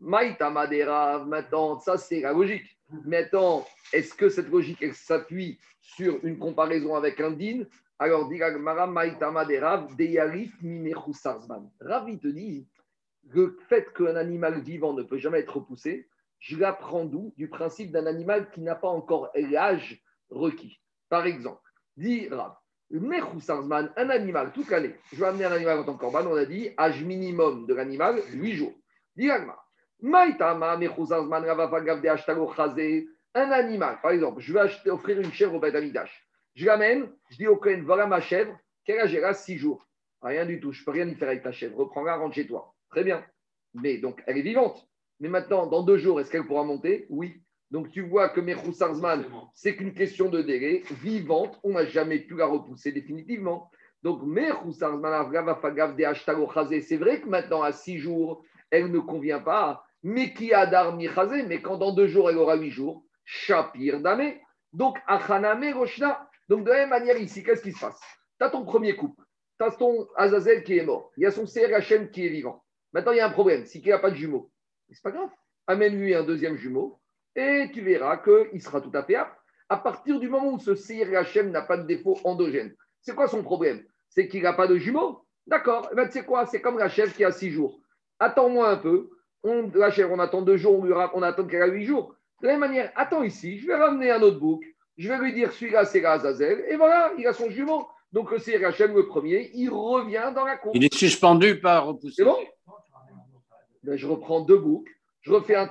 Maïta Madera, maintenant, ça c'est la logique. Maintenant, est-ce que cette logique s'appuie sur une comparaison avec un din? Alors, dit Agmara, Maïta Madera, Deyarif. Ravi te dit le fait qu'un animal vivant ne peut jamais être repoussé, je l'apprends d'où Du principe d'un animal qui n'a pas encore l'âge requis. Par exemple, dit Rav, un animal toute l'année, je vais amener un animal en tant que corban, on a dit âge minimum de l'animal, 8 jours. Dit un animal, par exemple, je vais acheter, offrir une chèvre au Beth Je l'amène, je dis au Kohen, voilà ma chèvre, quel âge elle a? 6 jours. Rien du tout, je ne peux rien y faire avec ta chèvre. Reprends-la, rentre chez toi. Très bien. Mais donc, elle est vivante. Mais maintenant, dans deux jours, est-ce qu'elle pourra monter? Oui. Donc tu vois que Mechou Sarzman, c'est qu'une question de délai. Vivante, on n'a jamais pu la repousser définitivement. Donc Mechou Sarzman, c'est vrai que maintenant, à six jours, elle ne convient pas. Mais qui a d'armi mais quand dans deux jours, elle aura huit jours, Shapir Dame. Donc, Achaname Roshna. Donc, de la même manière, ici, qu'est-ce qui se passe? Tu as ton premier couple, tu as ton Azazel qui est mort, il y a son CRHM qui est vivant. Maintenant, il y a un problème, c'est qu'il n'y a pas de jumeaux. C'est pas grave. Amène-lui un deuxième jumeau et tu verras qu'il sera tout à fait apte. À partir du moment où ce CRHM n'a pas de défaut endogène, c'est quoi son problème? C'est qu'il n'a pas de jumeaux D'accord. Eh ben, tu sais quoi? C'est comme la chèvre qui a six jours. Attends-moi un peu. On, la chèvre, on attend deux jours, on, attend qu'elle a huit jours. De la même manière, attends ici, je vais ramener un autre bouc, je vais lui dire celui-là, c'est Azazel, et voilà, il a son jumeau. Donc le CRHM, le premier, il revient dans la course. Il est suspendu par. C'est bon? Ben, Je reprends deux boucs, je refais un.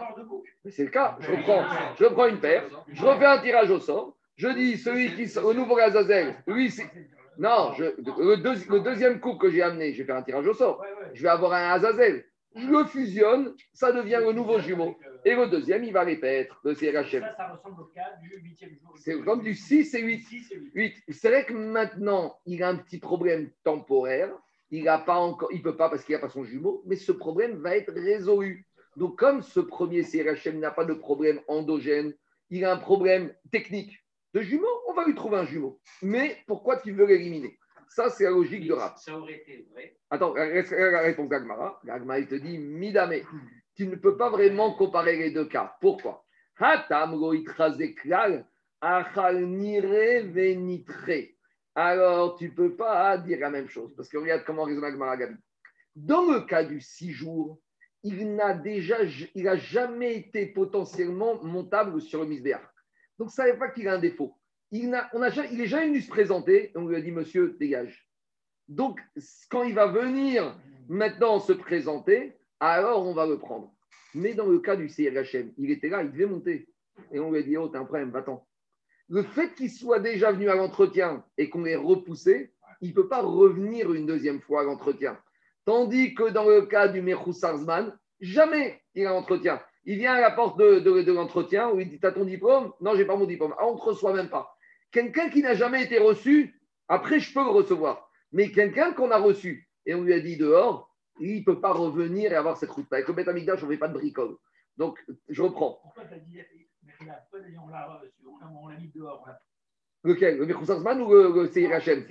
C'est le cas. Je reprends, je reprends une paire, je refais un tirage au sort. Je dis celui qui au nouveau Azazel, lui c'est. Non, le, deuxième coup que j'ai amené, je vais faire un tirage au sort. Je vais avoir un Azazel. Je le fusionne, ça devient le nouveau jumeau. Et le deuxième, il va répéter le CRHM. Ça, ça ressemble au cas du huitième jour. C'est comme du 6 et 8. 8. C'est vrai que maintenant, il a un petit problème temporaire. Il ne pas encore, il peut pas parce qu'il n'a pas son jumeau, mais ce problème va être résolu. Donc, comme ce premier CRHM n'a pas de problème endogène, il a un problème technique de jumeau, on va lui trouver un jumeau. Mais pourquoi tu veux l'éliminer? Ça, c'est la logique de rap. Ça aurait été vrai. Attends, réponds Gagmara. Gagmara, il te dit Midame, tu ne peux pas vraiment comparer les deux cas. Pourquoi? Alors, tu ne peux pas dire la même chose. Parce que regarde comment raisonne Gagmara Gabi. Dans le cas du six jours, il n'a déjà, il a jamais été potentiellement montable sur le misbéach. Donc, ça ne veut pas qu'il a un défaut. Il, a, on a, il est jamais venu se présenter, on lui a dit, monsieur, dégage. Donc, quand il va venir maintenant se présenter, alors on va le prendre. Mais dans le cas du CRHM, il était là, il devait monter. Et on lui a dit, oh, t'as un problème, va-t'en. Le fait qu'il soit déjà venu à l'entretien et qu'on l'ait repoussé, il ne peut pas revenir une deuxième fois à l'entretien. Tandis que dans le cas du Mechou Sarzman, jamais il a l'entretien. Il vient à la porte de, l'entretien où il dit T'as ton diplôme? Non, j'ai pas mon diplôme. Ah, on ne te reçoit même pas. Quelqu'un qui n'a jamais été reçu, après, je peux le recevoir. Mais quelqu'un qu'on a reçu et on lui a dit dehors, il ne peut pas revenir et avoir cette route. Avec le Beth Amigdash, on ne fait pas de bricole. Donc, je reprends. Pourquoi tu as dit, on l'a mis dehors Lequel Le Mirkoussansman ou le, le CRHM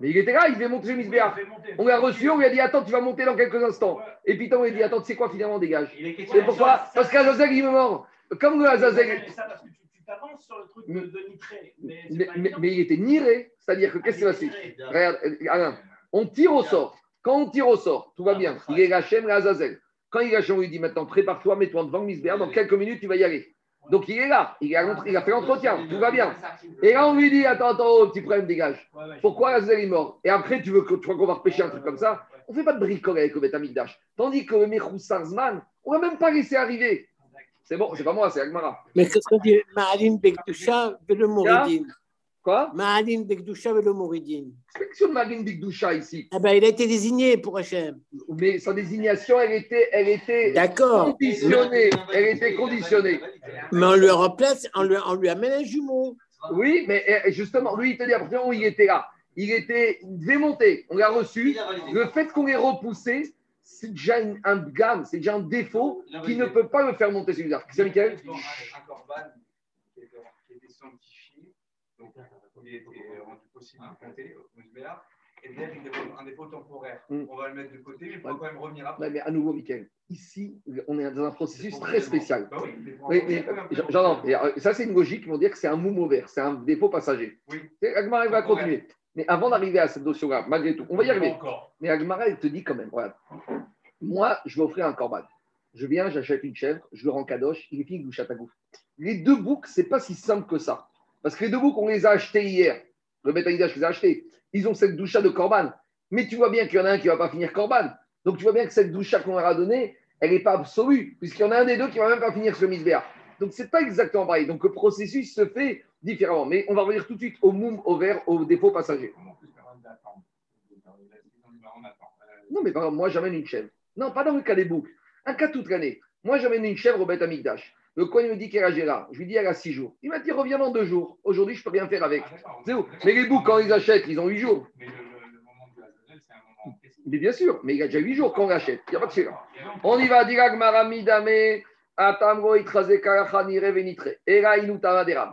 Mais il était là, il devait monter chez Misbéa. On l'a reçu, on lui a dit Attends, tu vas monter dans quelques instants. Et puis, on lui a dit Attends, tu sais quoi, finalement, dégage. C'est pourquoi? Parce qu'Azazel, il me mort. Comme le Azazel. tu t'avances sur le truc de, nitré. Mais, il était niré. C'est-à-dire que qu'est-ce qui va se Regarde, Alain, on tire au sort. Quand on tire au sort, tout va bien. Il est Hachem, le Azazel. Quand il est Hachem, on lui dit Maintenant, prépare-toi, mets-toi devant Misbéa. Dans quelques minutes, tu vas y aller. Donc il est là, il a, il a fait l'entretien, tout va bien. Et là, on lui dit Attends, attends, oh, petit problème, dégage. Pourquoi Azazel est mort Et après, tu veux que, tu crois qu'on va repêcher un truc comme ça? On ne fait pas de bricole avec le Betamikdash. Tandis que le Mechou Sarzman, on ne va même pas laisser arriver. C'est bon, c'est pas moi, c'est Agmara. Mais qu'est-ce qu'on dit Ma'alim Bekdusha, le Mouridin. Quoi? Ma'alim Bekdusha le Mouridin. Ma'alim Bekdusha ici. Ah ben, il a été désigné pour Hachem. Mais sa désignation, elle était, elle était conditionnée. Elle était conditionnée. Mais on lui remplace, on lui, on lui amène un jumeau. Oui, mais eh, justement, lui, il te dit à partir où il était là? Il était démonté, on l'a reçu. Le fait qu'on l'ait repoussé, c'est déjà un gamme, c'est déjà un défaut qui ne peut pas le faire monter sur l'arc. C'est lequel Un corban qui était sanctifié, donc il était rendu possible de compter au et bien un défaut temporaire. Mm. On va le mettre de côté, mais il faut quand même revenir après. mais à nouveau, Michael, ici, on est dans un processus très spécial. Bah oui, mais, mais, j'entends. Ça, c'est une logique qui vont dire que c'est un mouvement vert, c'est un défaut passager. Oui. Agmara, va continuer. Mais avant d'arriver à cette notion-là, malgré tout, on va y arriver. Mais Agmara, elle te dit quand même, voilà, moi, je vais offrir un corban. Je viens, j'achète une chèvre, je le rends kadosh, il est fini chatagouf. Les deux boucs, c'est pas si simple que ça. Parce que les deux boucs, on les a achetés hier. Le je les ai achetés. Ils ont cette doucha de corban. Mais tu vois bien qu'il y en a un qui ne va pas finir corban. Donc tu vois bien que cette doucha qu'on leur a donnée, elle n'est pas absolue, puisqu'il y en a un des deux qui ne va même pas finir ce misbéa. Donc ce n'est pas exactement pareil. Donc le processus se fait différemment. Mais on va revenir tout de suite au moum, au vert, au défaut passager. Non, mais par exemple, moi j'amène une chèvre. Non, pas dans le cas des boucs. Un cas toute l'année. Moi j'amène une chèvre au Beth Amikdash. Le coin me dit qu'elle a là. Je lui dis elle a six jours. Il m'a dit reviens dans deux jours. Aujourd'hui, je ne peux rien faire avec. Ah, c'est où? Mais les boucs, quand ils achètent, ils ont huit jours. Mais le, moment de la c'est un moment Mais bien sûr, mais il y a déjà huit jours quand on l'achète. Il n'y a pas de sujet. On y va,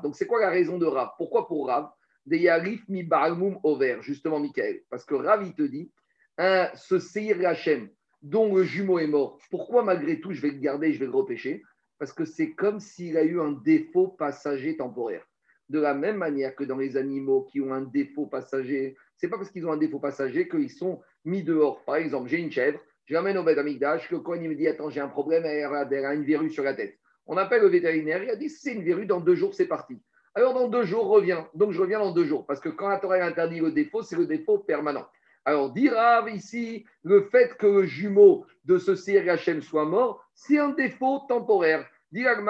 donc, c'est quoi la raison de Rav? Pourquoi pour Rav? Des Yarif mi Baalmum over, justement, Michael. Parce que Rav, il te dit, un, ce Seir Hachem, dont le jumeau est mort, pourquoi malgré tout je vais le garder, je vais le repêcher? Parce que c'est comme s'il a eu un défaut passager temporaire. De la même manière que dans les animaux qui ont un défaut passager, c'est pas parce qu'ils ont un défaut passager qu'ils sont mis dehors. Par exemple, j'ai une chèvre, je l'amène au bête amigdash, le coin il me dit Attends, j'ai un problème, elle a une verrue sur la tête. On appelle le vétérinaire, il a dit C'est une verrue, dans deux jours, c'est parti. Alors, dans deux jours, reviens. Donc, je reviens dans deux jours. Parce que quand la Torah interdit le défaut, c'est le défaut permanent. Alors, dira ici, le fait que le jumeau de ce CRHM soit mort, c'est un défaut temporaire. Dit un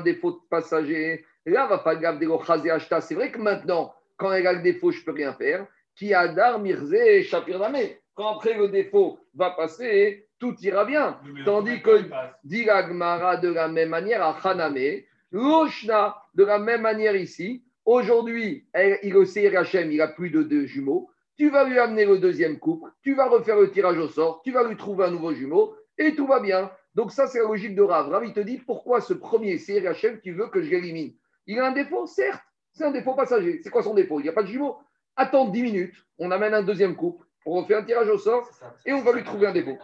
défaut de passager. Là, va pas grave C'est vrai que maintenant, quand elle a le défaut, je ne peux rien faire. Qui adar mirze Quand après le défaut va passer, tout ira bien. Tandis que dit de la même manière à Haname, Loshna de la même manière ici. Aujourd'hui, il au CRHM, il a plus de deux jumeaux. Tu vas lui amener le deuxième couple, tu vas refaire le tirage au sort, tu vas lui trouver un nouveau jumeau et tout va bien. Donc ça, c'est la logique de Rav. Rav, il te dit pourquoi ce premier CRHM, tu veux que je l'élimine? Il a un défaut, certes, c'est un défaut passager. C'est quoi son défaut? Il n'y a pas de jumeau. Attends 10 minutes, on amène un deuxième couple, on refait un tirage au sort et on va lui trouver un défaut.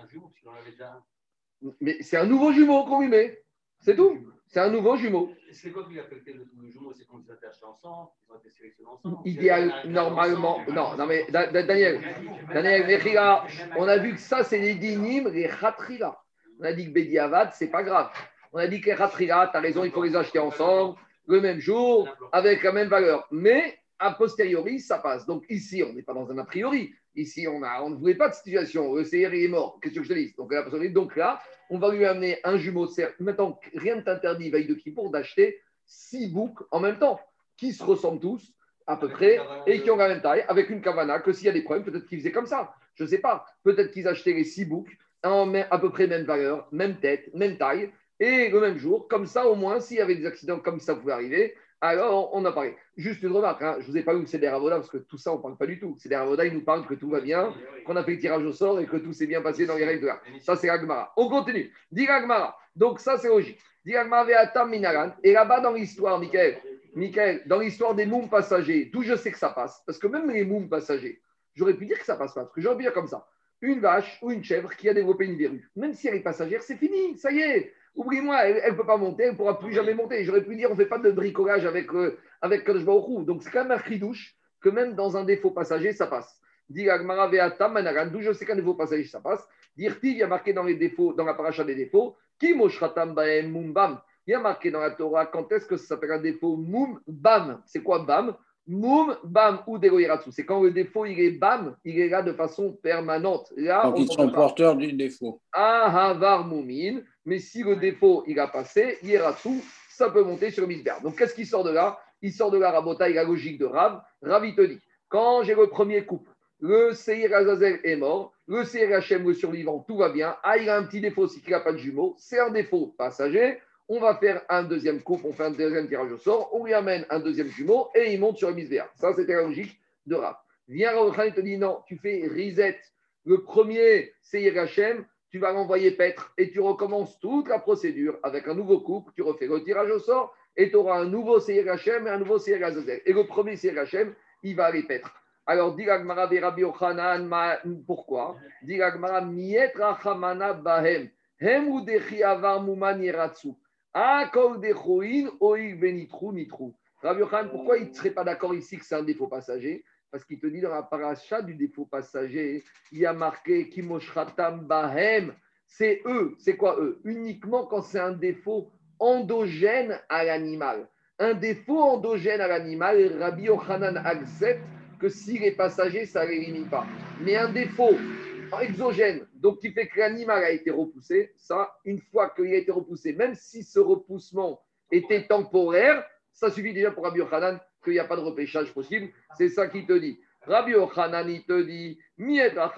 Mais c'est un nouveau jumeau qu'on lui met. C'est tout. C'est un nouveau jumeau. C'est quoi qui a fait le jumeau C'est quand ils achetés ensemble, ils ont été sélectionnés ensemble. Idéal, normalement. Non, non, mais Daniel, Daniel, on a vu que ça, c'est les dinim, les khatrila. On a dit que Bediavad, c'est pas grave. On a dit que les khatrila, tu as raison, il faut les acheter ensemble, le même jour, avec la même valeur. Mais a posteriori, ça passe. Donc ici, on n'est pas dans un a priori. Ici, on, a, on ne voulait pas de situation. Le CR est mort. Qu'est-ce que je te dis donc, donc là, on va lui amener un jumeau. Maintenant, rien ne t'interdit, veille de Kippour, d'acheter six boucs en même temps, qui se ressemblent tous à peu près et qui ont la même taille, avec une cavana, que s'il y a des problèmes, peut-être qu'ils faisaient comme ça. Je ne sais pas. Peut-être qu'ils achetaient les six boucs en à peu près même valeur, même tête, même taille, et le même jour. Comme ça, au moins, s'il y avait des accidents comme ça pouvait arriver, alors on a parlé. Juste une remarque, hein, je ne vous ai pas eu c'est des Ravoda, parce que tout ça, on ne parle pas du tout. C'est des Ravoda, ils nous parlent que tout va bien, qu'on a fait le tirage au sort et que tout s'est bien passé dans les règles de l'art. Ça, c'est Agmara. On continue. Dit Agmara. Donc, ça, c'est logique. Dit Agmara Minaran. Et là-bas, dans l'histoire, Michael, Michael, dans l'histoire des moums passagers, d'où je sais que ça passe, parce que même les moums passagers, j'aurais pu dire que ça passe pas, parce que j'aurais pu dire comme ça une vache ou une chèvre qui a développé une verrue. Même si elle est passagère, c'est fini, ça y est. Oublie-moi, elle ne peut pas monter, elle ne pourra plus jamais monter. J'aurais pu dire, on ne fait pas de bricolage avec, euh, avec Donc c'est quand même un cri douche que même dans un défaut passager, ça passe. D'où je sais qu'un défaut passager, ça passe. Dire il y a marqué dans les défauts, dans la paracha des défauts, mumbam. Il y a marqué dans la Torah quand est-ce que ça s'appelle un défaut mum bam? C'est quoi bam? Moum, bam ou dégoïratsu. C'est quand le défaut, il est bam, il est là de façon permanente. Là, Donc, ils sont porteurs du défaut. Ah, var moumin. Mais si le défaut, il a passé, yeratsu, ça peut monter sur le Donc, qu'est-ce qui sort de là? Il sort de là, Rabota, il a la logique de Rav. Rav, il te dit quand j'ai le premier couple, le Seir Azazel est mort, le Seir Hachem, le survivant, tout va bien. Ah, il a un petit défaut, c'est qu'il n'a pas de jumeaux. C'est un défaut passager on va faire un deuxième couple, on fait un deuxième tirage au sort, on lui amène un deuxième jumeau et il monte sur le misbéa. Ça, c'était la logique de Rav. Viens Rav et te dit non, tu fais reset. Le premier, c'est Yerachem, tu vas l'envoyer paître et tu recommences toute la procédure avec un nouveau couple, tu refais le tirage au sort et tu auras un nouveau Seir Hachem et un nouveau Seir Azazel. Et le premier Seir Hachem, il va aller paître. Alors, pourquoi? Bahem. Ah, Rabbi pourquoi il ne serait pas d'accord ici que c'est un défaut passager? Parce qu'il te dit dans la paracha du défaut passager, il y a marqué Kimoshratam Bahem. C'est eux. C'est quoi eux? Uniquement quand c'est un défaut endogène à l'animal. Un défaut endogène à l'animal, Rabbi Yochanan accepte que s'il est passager, ça ne l'élimine pas. Mais un défaut exogène, donc qui fait que l'animal a été repoussé, ça, une fois qu'il a été repoussé, même si ce repoussement était temporaire, ça suffit déjà pour Rabbi Yochanan qu'il n'y a pas de repêchage possible. C'est ça qu'il te dit. Rabbi Yochanan, il te dit uniquement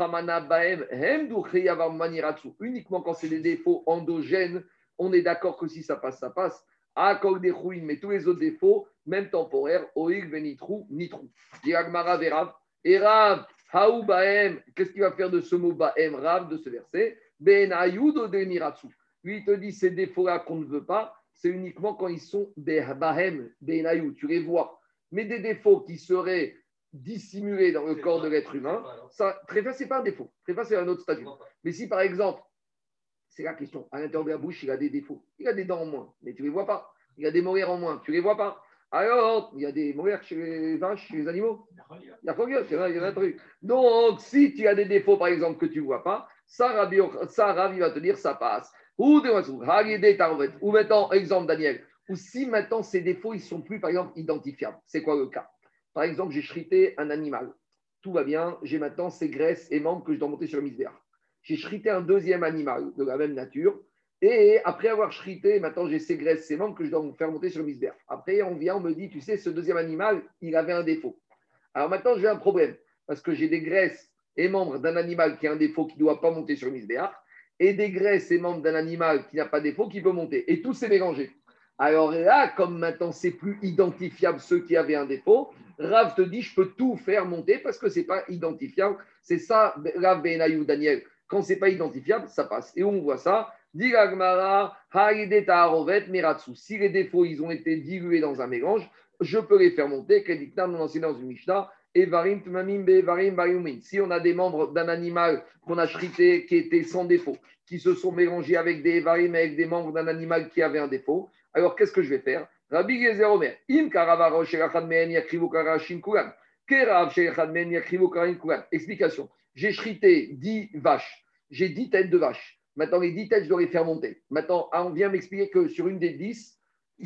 quand c'est des défauts endogènes, on est d'accord que si ça passe, ça passe. À des mais tous les autres défauts, même temporaires, oig venitrou, nitrou. Bahem, qu'est-ce qu'il va faire de ce mot Bahem, Rav, de ce verset? Ben. Lui, il te dit ces défauts-là qu'on ne veut pas, c'est uniquement quand ils sont Bahem, Ben tu les vois. Mais des défauts qui seraient dissimulés dans le corps de l'être humain, ça, très ce n'est pas un défaut. Très c'est un autre statut. Mais si par exemple, c'est la question, à l'intérieur de la bouche, il a des défauts, il a des dents en moins, mais tu ne les vois pas. Il a des molaires en moins, tu ne les vois pas. Alors, il y a des molaires chez les vaches, chez les animaux Il y a il y a un truc. Donc, si tu as des défauts, par exemple, que tu ne vois pas, ça, Ravi, va te dire, ça passe. Ou ou maintenant, exemple, Daniel, ou si maintenant ces défauts, ils sont plus, par exemple, identifiables. C'est quoi le cas? Par exemple, j'ai chrité un animal. Tout va bien, j'ai maintenant ces graisses et membres que je dois monter sur le misère. J'ai chrité un deuxième animal de la même nature et après avoir chrité, maintenant j'ai ces graisses, ces membres que je dois faire monter sur le misbère. Après, on vient, on me dit, tu sais, ce deuxième animal, il avait un défaut. Alors maintenant, j'ai un problème, parce que j'ai des graisses et membres d'un animal qui a un défaut qui ne doit pas monter sur le misbère, et des graisses et membres d'un animal qui n'a pas de défaut qui peut monter. Et tout s'est mélangé. Alors là, comme maintenant c'est plus identifiable ceux qui avaient un défaut, Rav te dit, je peux tout faire monter parce que ce n'est pas identifiable. C'est ça, Rav Benayou, Daniel. Quand ce n'est pas identifiable, ça passe. Et on voit ça si les défauts ils ont été dilués dans un mélange, je peux les faire monter. Dans une Mishnah. Si on a des membres d'un animal qu'on a chrité qui étaient sans défaut, qui se sont mélangés avec des varim, avec des membres d'un animal qui avait un défaut, alors qu'est-ce que je vais faire? Rabbi Gezer Omer, Explication. J'ai chrité 10 vaches, j'ai 10 têtes de vaches. Maintenant, les 10 têtes, je dois les faire monter. Maintenant, on vient m'expliquer que sur une des 10,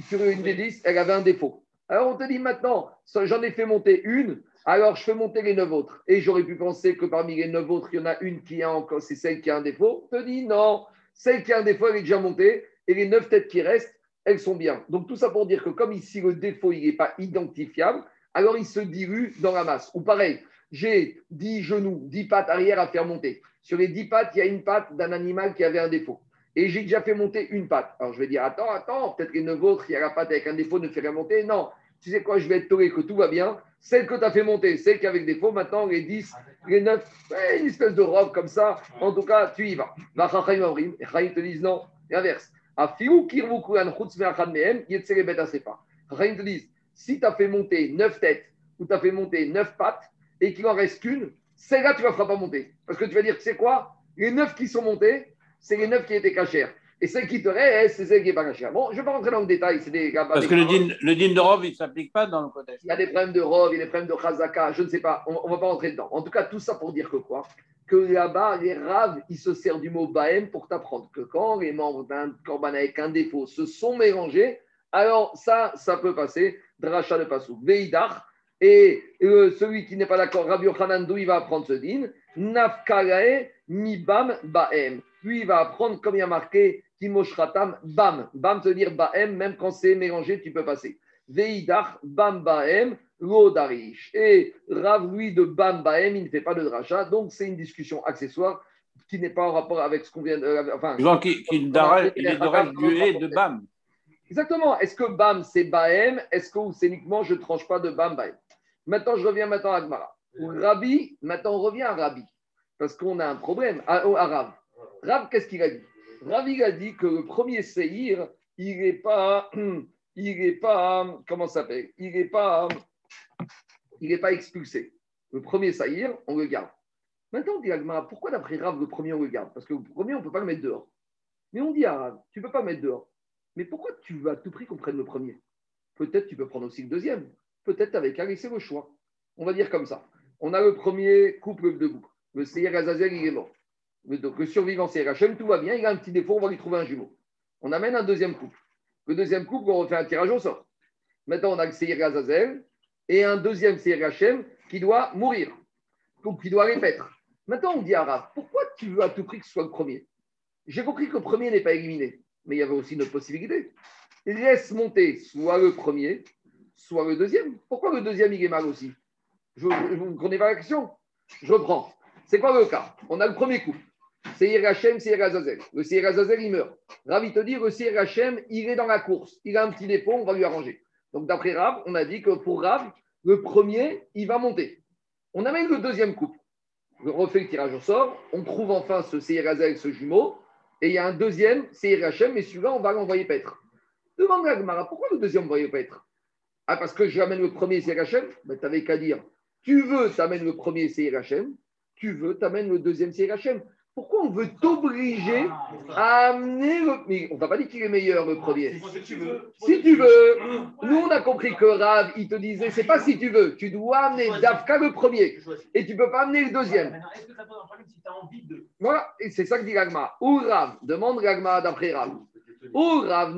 sur une des 10, elle avait un défaut. Alors on te dit maintenant, j'en ai fait monter une, alors je fais monter les neuf autres. Et j'aurais pu penser que parmi les neuf autres, il y en a une qui a encore, c'est celle qui a un défaut. On te dit non, celle qui a un défaut, elle est déjà montée, et les neuf têtes qui restent, elles sont bien. Donc tout ça pour dire que comme ici le défaut, il n'est pas identifiable, alors il se dilue dans la masse. Ou pareil, j'ai 10 genoux, 10 pattes arrière à faire monter. Sur les 10 pattes, il y a une patte d'un animal qui avait un défaut. Et j'ai déjà fait monter une patte. Alors je vais dire, attends, attends, peut-être les neuf autres, il y a la patte avec un défaut, ne fait rien monter. Non, tu sais quoi, je vais être tolé que tout va bien. Celle que tu as fait monter, celle qui avec défaut, maintenant les 10, les 9, une espèce de robe comme ça. En tout cas, tu y vas. Et Chaim te disent non, l'inverse. Te disent, si tu as fait monter 9 têtes ou tu as fait monter 9 pattes et qu'il en reste qu'une, celle-là, tu ne la feras pas monter. Parce que tu vas dire, tu sais quoi? Les 9 qui sont montés, c'est les 9 qui étaient cachères. Et celle qui te reste, c'est celle qui n'est pas cachère. Bon, je ne vais pas rentrer dans le détail. C'est des, Parce que le din, le din de Rov, il ne s'applique pas dans le contexte. Il y a des problèmes de Rov, il y a des problèmes de Khazaka, je ne sais pas. On ne va pas rentrer dedans. En tout cas, tout ça pour dire que quoi? Que là-bas, les Rav, ils se servent du mot Bahem pour t'apprendre que quand les membres d'un Korban avec un défaut se sont mélangés, alors ça, ça peut passer. Dracha de Passou. Veidach. Et euh, celui qui n'est pas d'accord, Rabbi Yochanan, il va apprendre ce din. Nafkarae mibam bahem. Lui, il va apprendre, comme il y a marqué, Kimoshratam, bam. Bam, veut dire bahem, même quand c'est mélangé, tu peux passer. Veidach, bam bahem, lodarish. Et Rav, lui, de bam bahem, il ne fait pas de dracha. Donc, c'est une discussion accessoire qui n'est pas en rapport avec ce qu'on vient de. Euh, enfin, Donc, il, il, il est de de bam. Exactement. Est-ce que bam, c'est bahem Est-ce que c'est uniquement je ne tranche pas de bam bahem Maintenant, je reviens maintenant à Agmara. Rabbi, maintenant, on revient à Rabbi. Parce qu'on a un problème. À, à Rav. Rav, qu'est-ce qu'il a dit? Ravi a dit que le premier Seir, il n'est pas, il est pas, comment s'appelle? Il n'est pas, il est pas expulsé. Le premier Seir, on le garde. Maintenant, on dit à pourquoi d'après Rav, le premier, on le garde? Parce que le premier, on ne peut pas le mettre dehors. Mais on dit à Rav, tu ne peux pas mettre dehors. Mais pourquoi tu veux à tout prix qu'on prenne le premier? Peut-être tu peux prendre aussi le deuxième. Peut-être avec qu'à laisser le choix. On va dire comme ça. On a le premier couple de goût. Le Seir Azazel, il est mort. Donc le survivant, c'est Rachem, tout va bien, il a un petit défaut, on va lui trouver un jumeau. On amène un deuxième couple. Le deuxième couple, on refait un tirage au sort. Maintenant, on a le Seir Azazel et un deuxième Seir Hachem qui doit mourir, donc qui doit répéter. Maintenant, on dit à Rav, pourquoi tu veux à tout prix que ce soit le premier? J'ai compris que le premier n'est pas éliminé, mais il y avait aussi une autre possibilité. Laisse monter soit le premier, soit le deuxième. Pourquoi le deuxième, il est mal aussi? Je, ne connaissez pas la question Je reprends. C'est quoi le cas? On a le premier couple. C'est Hachem, c'est Azazel. Le Seir il meurt. Ravi te dit, le Seir il est dans la course. Il a un petit défaut, on va lui arranger. Donc, d'après Rav, on a dit que pour Rav, le premier, il va monter. On amène le deuxième couple. On refait le tirage au sort. On trouve enfin ce Seir Azazel, ce jumeau. Et il y a un deuxième, Seir Hachem, mais celui-là, on va l'envoyer paître. Demande à Gmara, pourquoi le deuxième, on va paître? Ah, parce que j'amène le premier Seir Hachem ben, Tu n'avais qu'à dire, tu veux, tu amènes le premier Seir. Tu veux, tu amènes le deuxième Seir. Pourquoi on veut t'obliger à amener le. Mais on t'a pas dit qu'il est meilleur le premier. Si tu veux. Si tu veux. Nous, on a compris que Rav, il te disait c'est pas si tu veux. Tu dois amener Davka le premier. Et tu ne peux pas amener le deuxième. Est-ce que ça pose un problème si tu as envie de. Voilà, et c'est ça que dit Ragma. Ou Rav, demande Ragma d'après Rav. Ou Rav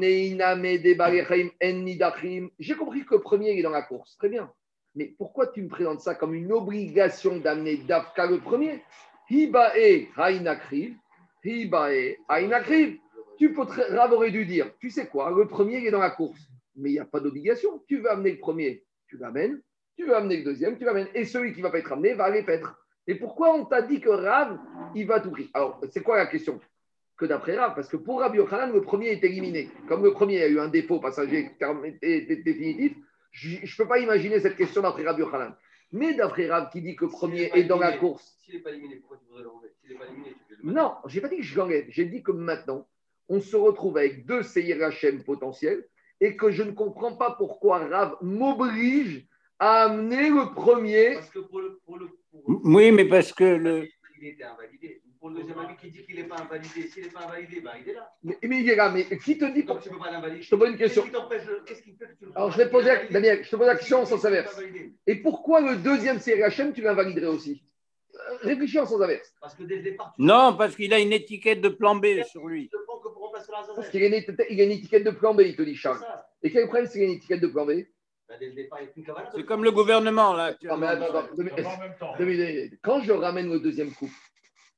J'ai compris que le premier il est dans la course. Très bien. Mais pourquoi tu me présentes ça comme une obligation d'amener Davka le premier? Hibae hainakriv, hibae hainakriv. Tu peux aurait dû dire, tu sais quoi, le premier est dans la course, mais il n'y a pas d'obligation. Tu veux amener le premier, tu l'amènes. Tu veux amener le deuxième, tu l'amènes. Et celui qui ne va pas être amené va aller paître. Et pourquoi on t'a dit que Rav, il va tout prix? Alors, c'est quoi la question? Que d'après Rav, parce que pour Rabbi Yochanan, le premier est éliminé. Comme le premier a eu un défaut passager définitif, je ne peux pas imaginer cette question d'après Rabbi Yochanan. Mais d'après Rav qui dit que le premier est, dans la course. S'il n'est pas éliminé, pourquoi tu voudrais l'enlever S'il n'est pas éliminé, tu le Non, je n'ai pas dit que je l'enlève. J'ai dit que maintenant, on se retrouve avec deux Seir Hachem potentiels et que je ne comprends pas pourquoi Rav m'oblige à amener le premier. Parce que pour le, pour le, Oui, mais parce que le. Il était invalidé pour le deuxième avis qui dit qu'il n'est pas invalidé. S'il n'est pas invalidé, ben, il est là. Mais, mais, il est là. Mais qui te dit Donc, tu peux pas l'invalider. Je te pose une question. Qu'est-ce qui, fait que tu le Alors, je vais poser, Daniel, je te pose la question en sens inverse. Et pourquoi le deuxième CRHM, tu l'invaliderais aussi euh, Réfléchis en sens inverse. Parce que dès le départ. Non, parce qu'il a une étiquette de plan B sur lui. Parce qu'il a, a, une étiquette de plan B, il te dit Charles. Et quel problème c'est une étiquette de plan B? C'est comme le gouvernement, là. Non, mais attends, attends, minutes. Quand je ramène le deuxième couple,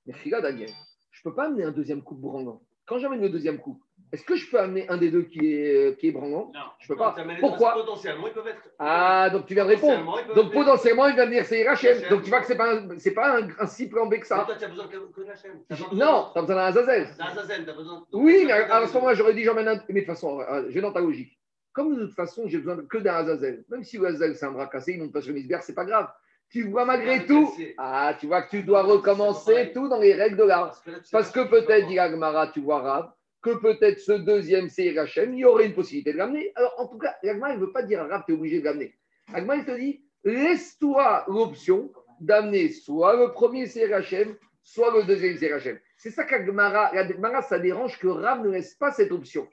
mais regarde, Daniel, je ne peux pas amener un deuxième couple branlant. Quand j'amène le deuxième couple, est-ce que je peux amener un des deux qui est, qui est branlant Non. Je peux pas. Pourquoi deux, Potentiellement, ils peuvent être. Ah, donc tu viens de répondre. Donc potentiellement, il va venir c'est. Rachem. Donc tu vois que c'est pas un- pas un, un si plan B que ça. toi, tu as besoin que, Non, tu as besoin d'un Azazel. D'Azazel, t'as besoin. Oui, mais à ce moment-là, j'aurais dit j'emmène un. Mais de toute façon, euh, je vais dans ta logique. Comme de toute façon, j'ai besoin que d'un Azazel. Même si le Azazel, c'est un bras cassé, il monte pas sur Misber, c'est pas grave. Tu vois malgré Bras tout. Ah, tu vois que tu dois recommencer tout dans les règles de l'art. Parce que, peut-être, dit Agmara, tu vois Rav, que peut-être ce deuxième c'est Hachem, il y aurait une possibilité de l'amener. Alors, en tout cas, Agmara, il ne veut pas dire à Rav, tu es obligé de l'amener. Agmara, il te dit, laisse-toi l'option d'amener soit le premier Hachem, soit le deuxième Hachem. C'est ça qu'Agmara, Agmara, ça dérange que Rav ne laisse pas cette option.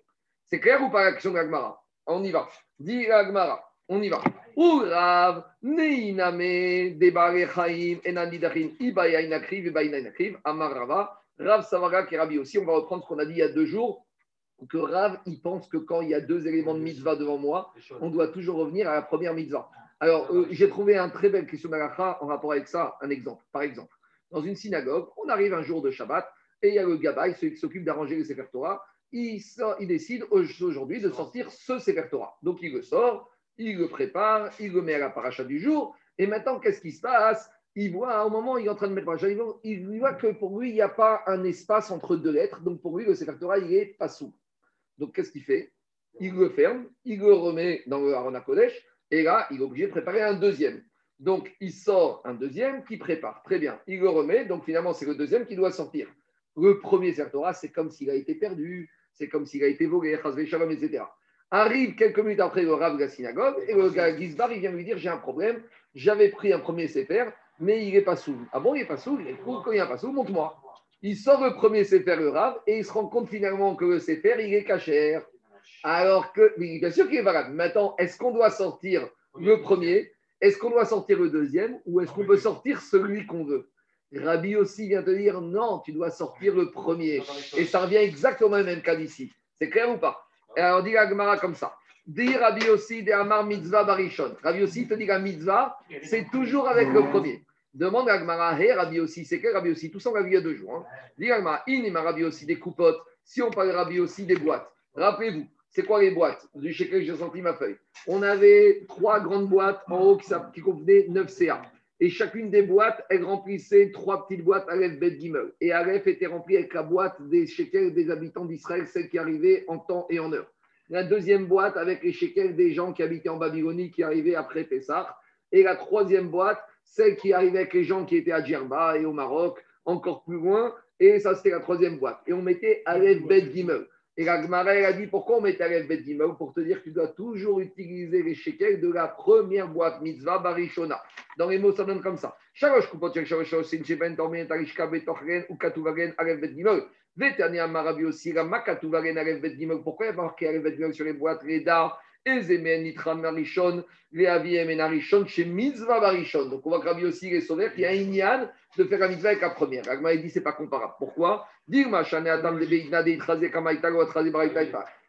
C'est clair ou pas la question d'Agmara? On y va. Dis Agmara, on y va. Ou Rav, Neiname, Debare Chaim, Enanidachim, Ibaya Inakriv, Ibaya Inakriv, Amar Rava, Rav Savara qui aussi. On va reprendre ce qu'on a dit il y a deux jours, que Rav, il pense que quand il y a deux éléments de mitzvah devant moi, on doit toujours revenir à la première mitzvah. Alors, euh, j'ai trouvé un très belle question d'Alacha en rapport avec ça, un exemple. Par exemple, dans une synagogue, on arrive un jour de Shabbat et il y a le Gabay, celui qui s'occupe d'arranger les Sefer Torah, il, il décide aujourd'hui de sortir ce Sefer Torah. Donc, il le sort, il le prépare, il le met à la paracha du jour. Et maintenant, qu'est-ce qui se passe? Il voit, au moment où il est en train de mettre paracha, il voit, que pour lui, il n'y a pas un espace entre deux lettres. Donc, pour lui, le Sefer il est pas sous. Donc, qu'est-ce qu'il fait? Il le ferme, il le remet dans le Arona Kodesh, et là, il est obligé de préparer un deuxième. Donc, il sort un deuxième qui prépare. Très bien. Il le remet, donc finalement, c'est le deuxième qui doit sortir. Le premier Sefer c'est comme s'il a été perdu, c'est comme s'il a été Shalom, etc. Arrive quelques minutes après le rave de la synagogue, et le gars Gizbar, il vient lui dire J'ai un problème, j'avais pris un premier Sefer, mais il n'est pas sous. Ah bon, il n'est pas sous Il est cool, quand il n'est pas sous, montre-moi. Il sort le premier Sefer, le rave, et il se rend compte finalement que le Sefer, il est cachère. Alors que, bien sûr qu'il est valable. Maintenant, est-ce qu'on doit sortir le premier? Est-ce qu'on doit sortir le deuxième Ou est-ce qu'on peut sortir celui qu'on veut? Rabbi aussi vient te dire non, tu dois sortir le premier. Et ça revient exactement au même cas d'ici. C'est clair ou pas? Alors, dit la Gemara comme ça. Dit Rabbi aussi de Amar Mitzvah Barishon. Rabbi aussi te dit la Mitzvah, c'est toujours avec le premier. Demande à Gemara, hé Rabbi aussi, c'est quel Rabbi aussi Tout ça, on l'a vu il y a deux jours. Hein. Dit la Gemara, inima Rabbi aussi des coupottes. Si on parle Rabbi aussi des boîtes, rappelez-vous, c'est quoi les boîtes? Du shekel, j'ai senti ma feuille. On avait trois grandes boîtes en haut qui, qui contenaient 9 CA. Et chacune des boîtes, elle remplissait trois petites boîtes Aleph Bet Gimel. Et Aleph était remplie avec la boîte des shekels des habitants d'Israël, celle qui arrivait en temps et en heure. La deuxième boîte avec les shekels des gens qui habitaient en Babylonie, qui arrivaient après Pessah. Et la troisième boîte, celle qui arrivait avec les gens qui étaient à Djerba et au Maroc, encore plus loin. Et ça, c'était la troisième boîte. Et on mettait Aleph Bet Gimel. Et la Gemara, elle a dit pourquoi on met Aleph Bet Gimel Pour te dire que tu dois toujours utiliser les shekels de la première boîte mitzvah barishona. Dans les mots, ça donne comme ça. Shalosh kupot shel shalosh shalosh sin sheben tormen tarishka betochen ou katuvagen Aleph Bet Gimel. Vetani amarabi aussi la makatuvagen Aleph Bet Gimel. Pourquoi il y a marqué Aleph Bet Gimel sur les boîtes Les dar Donc on voit que Rabbi aussi est sauvé qu'il y a un inyan de faire la mitzvah avec la première. Agma il dit c'est pas comparable. Pourquoi?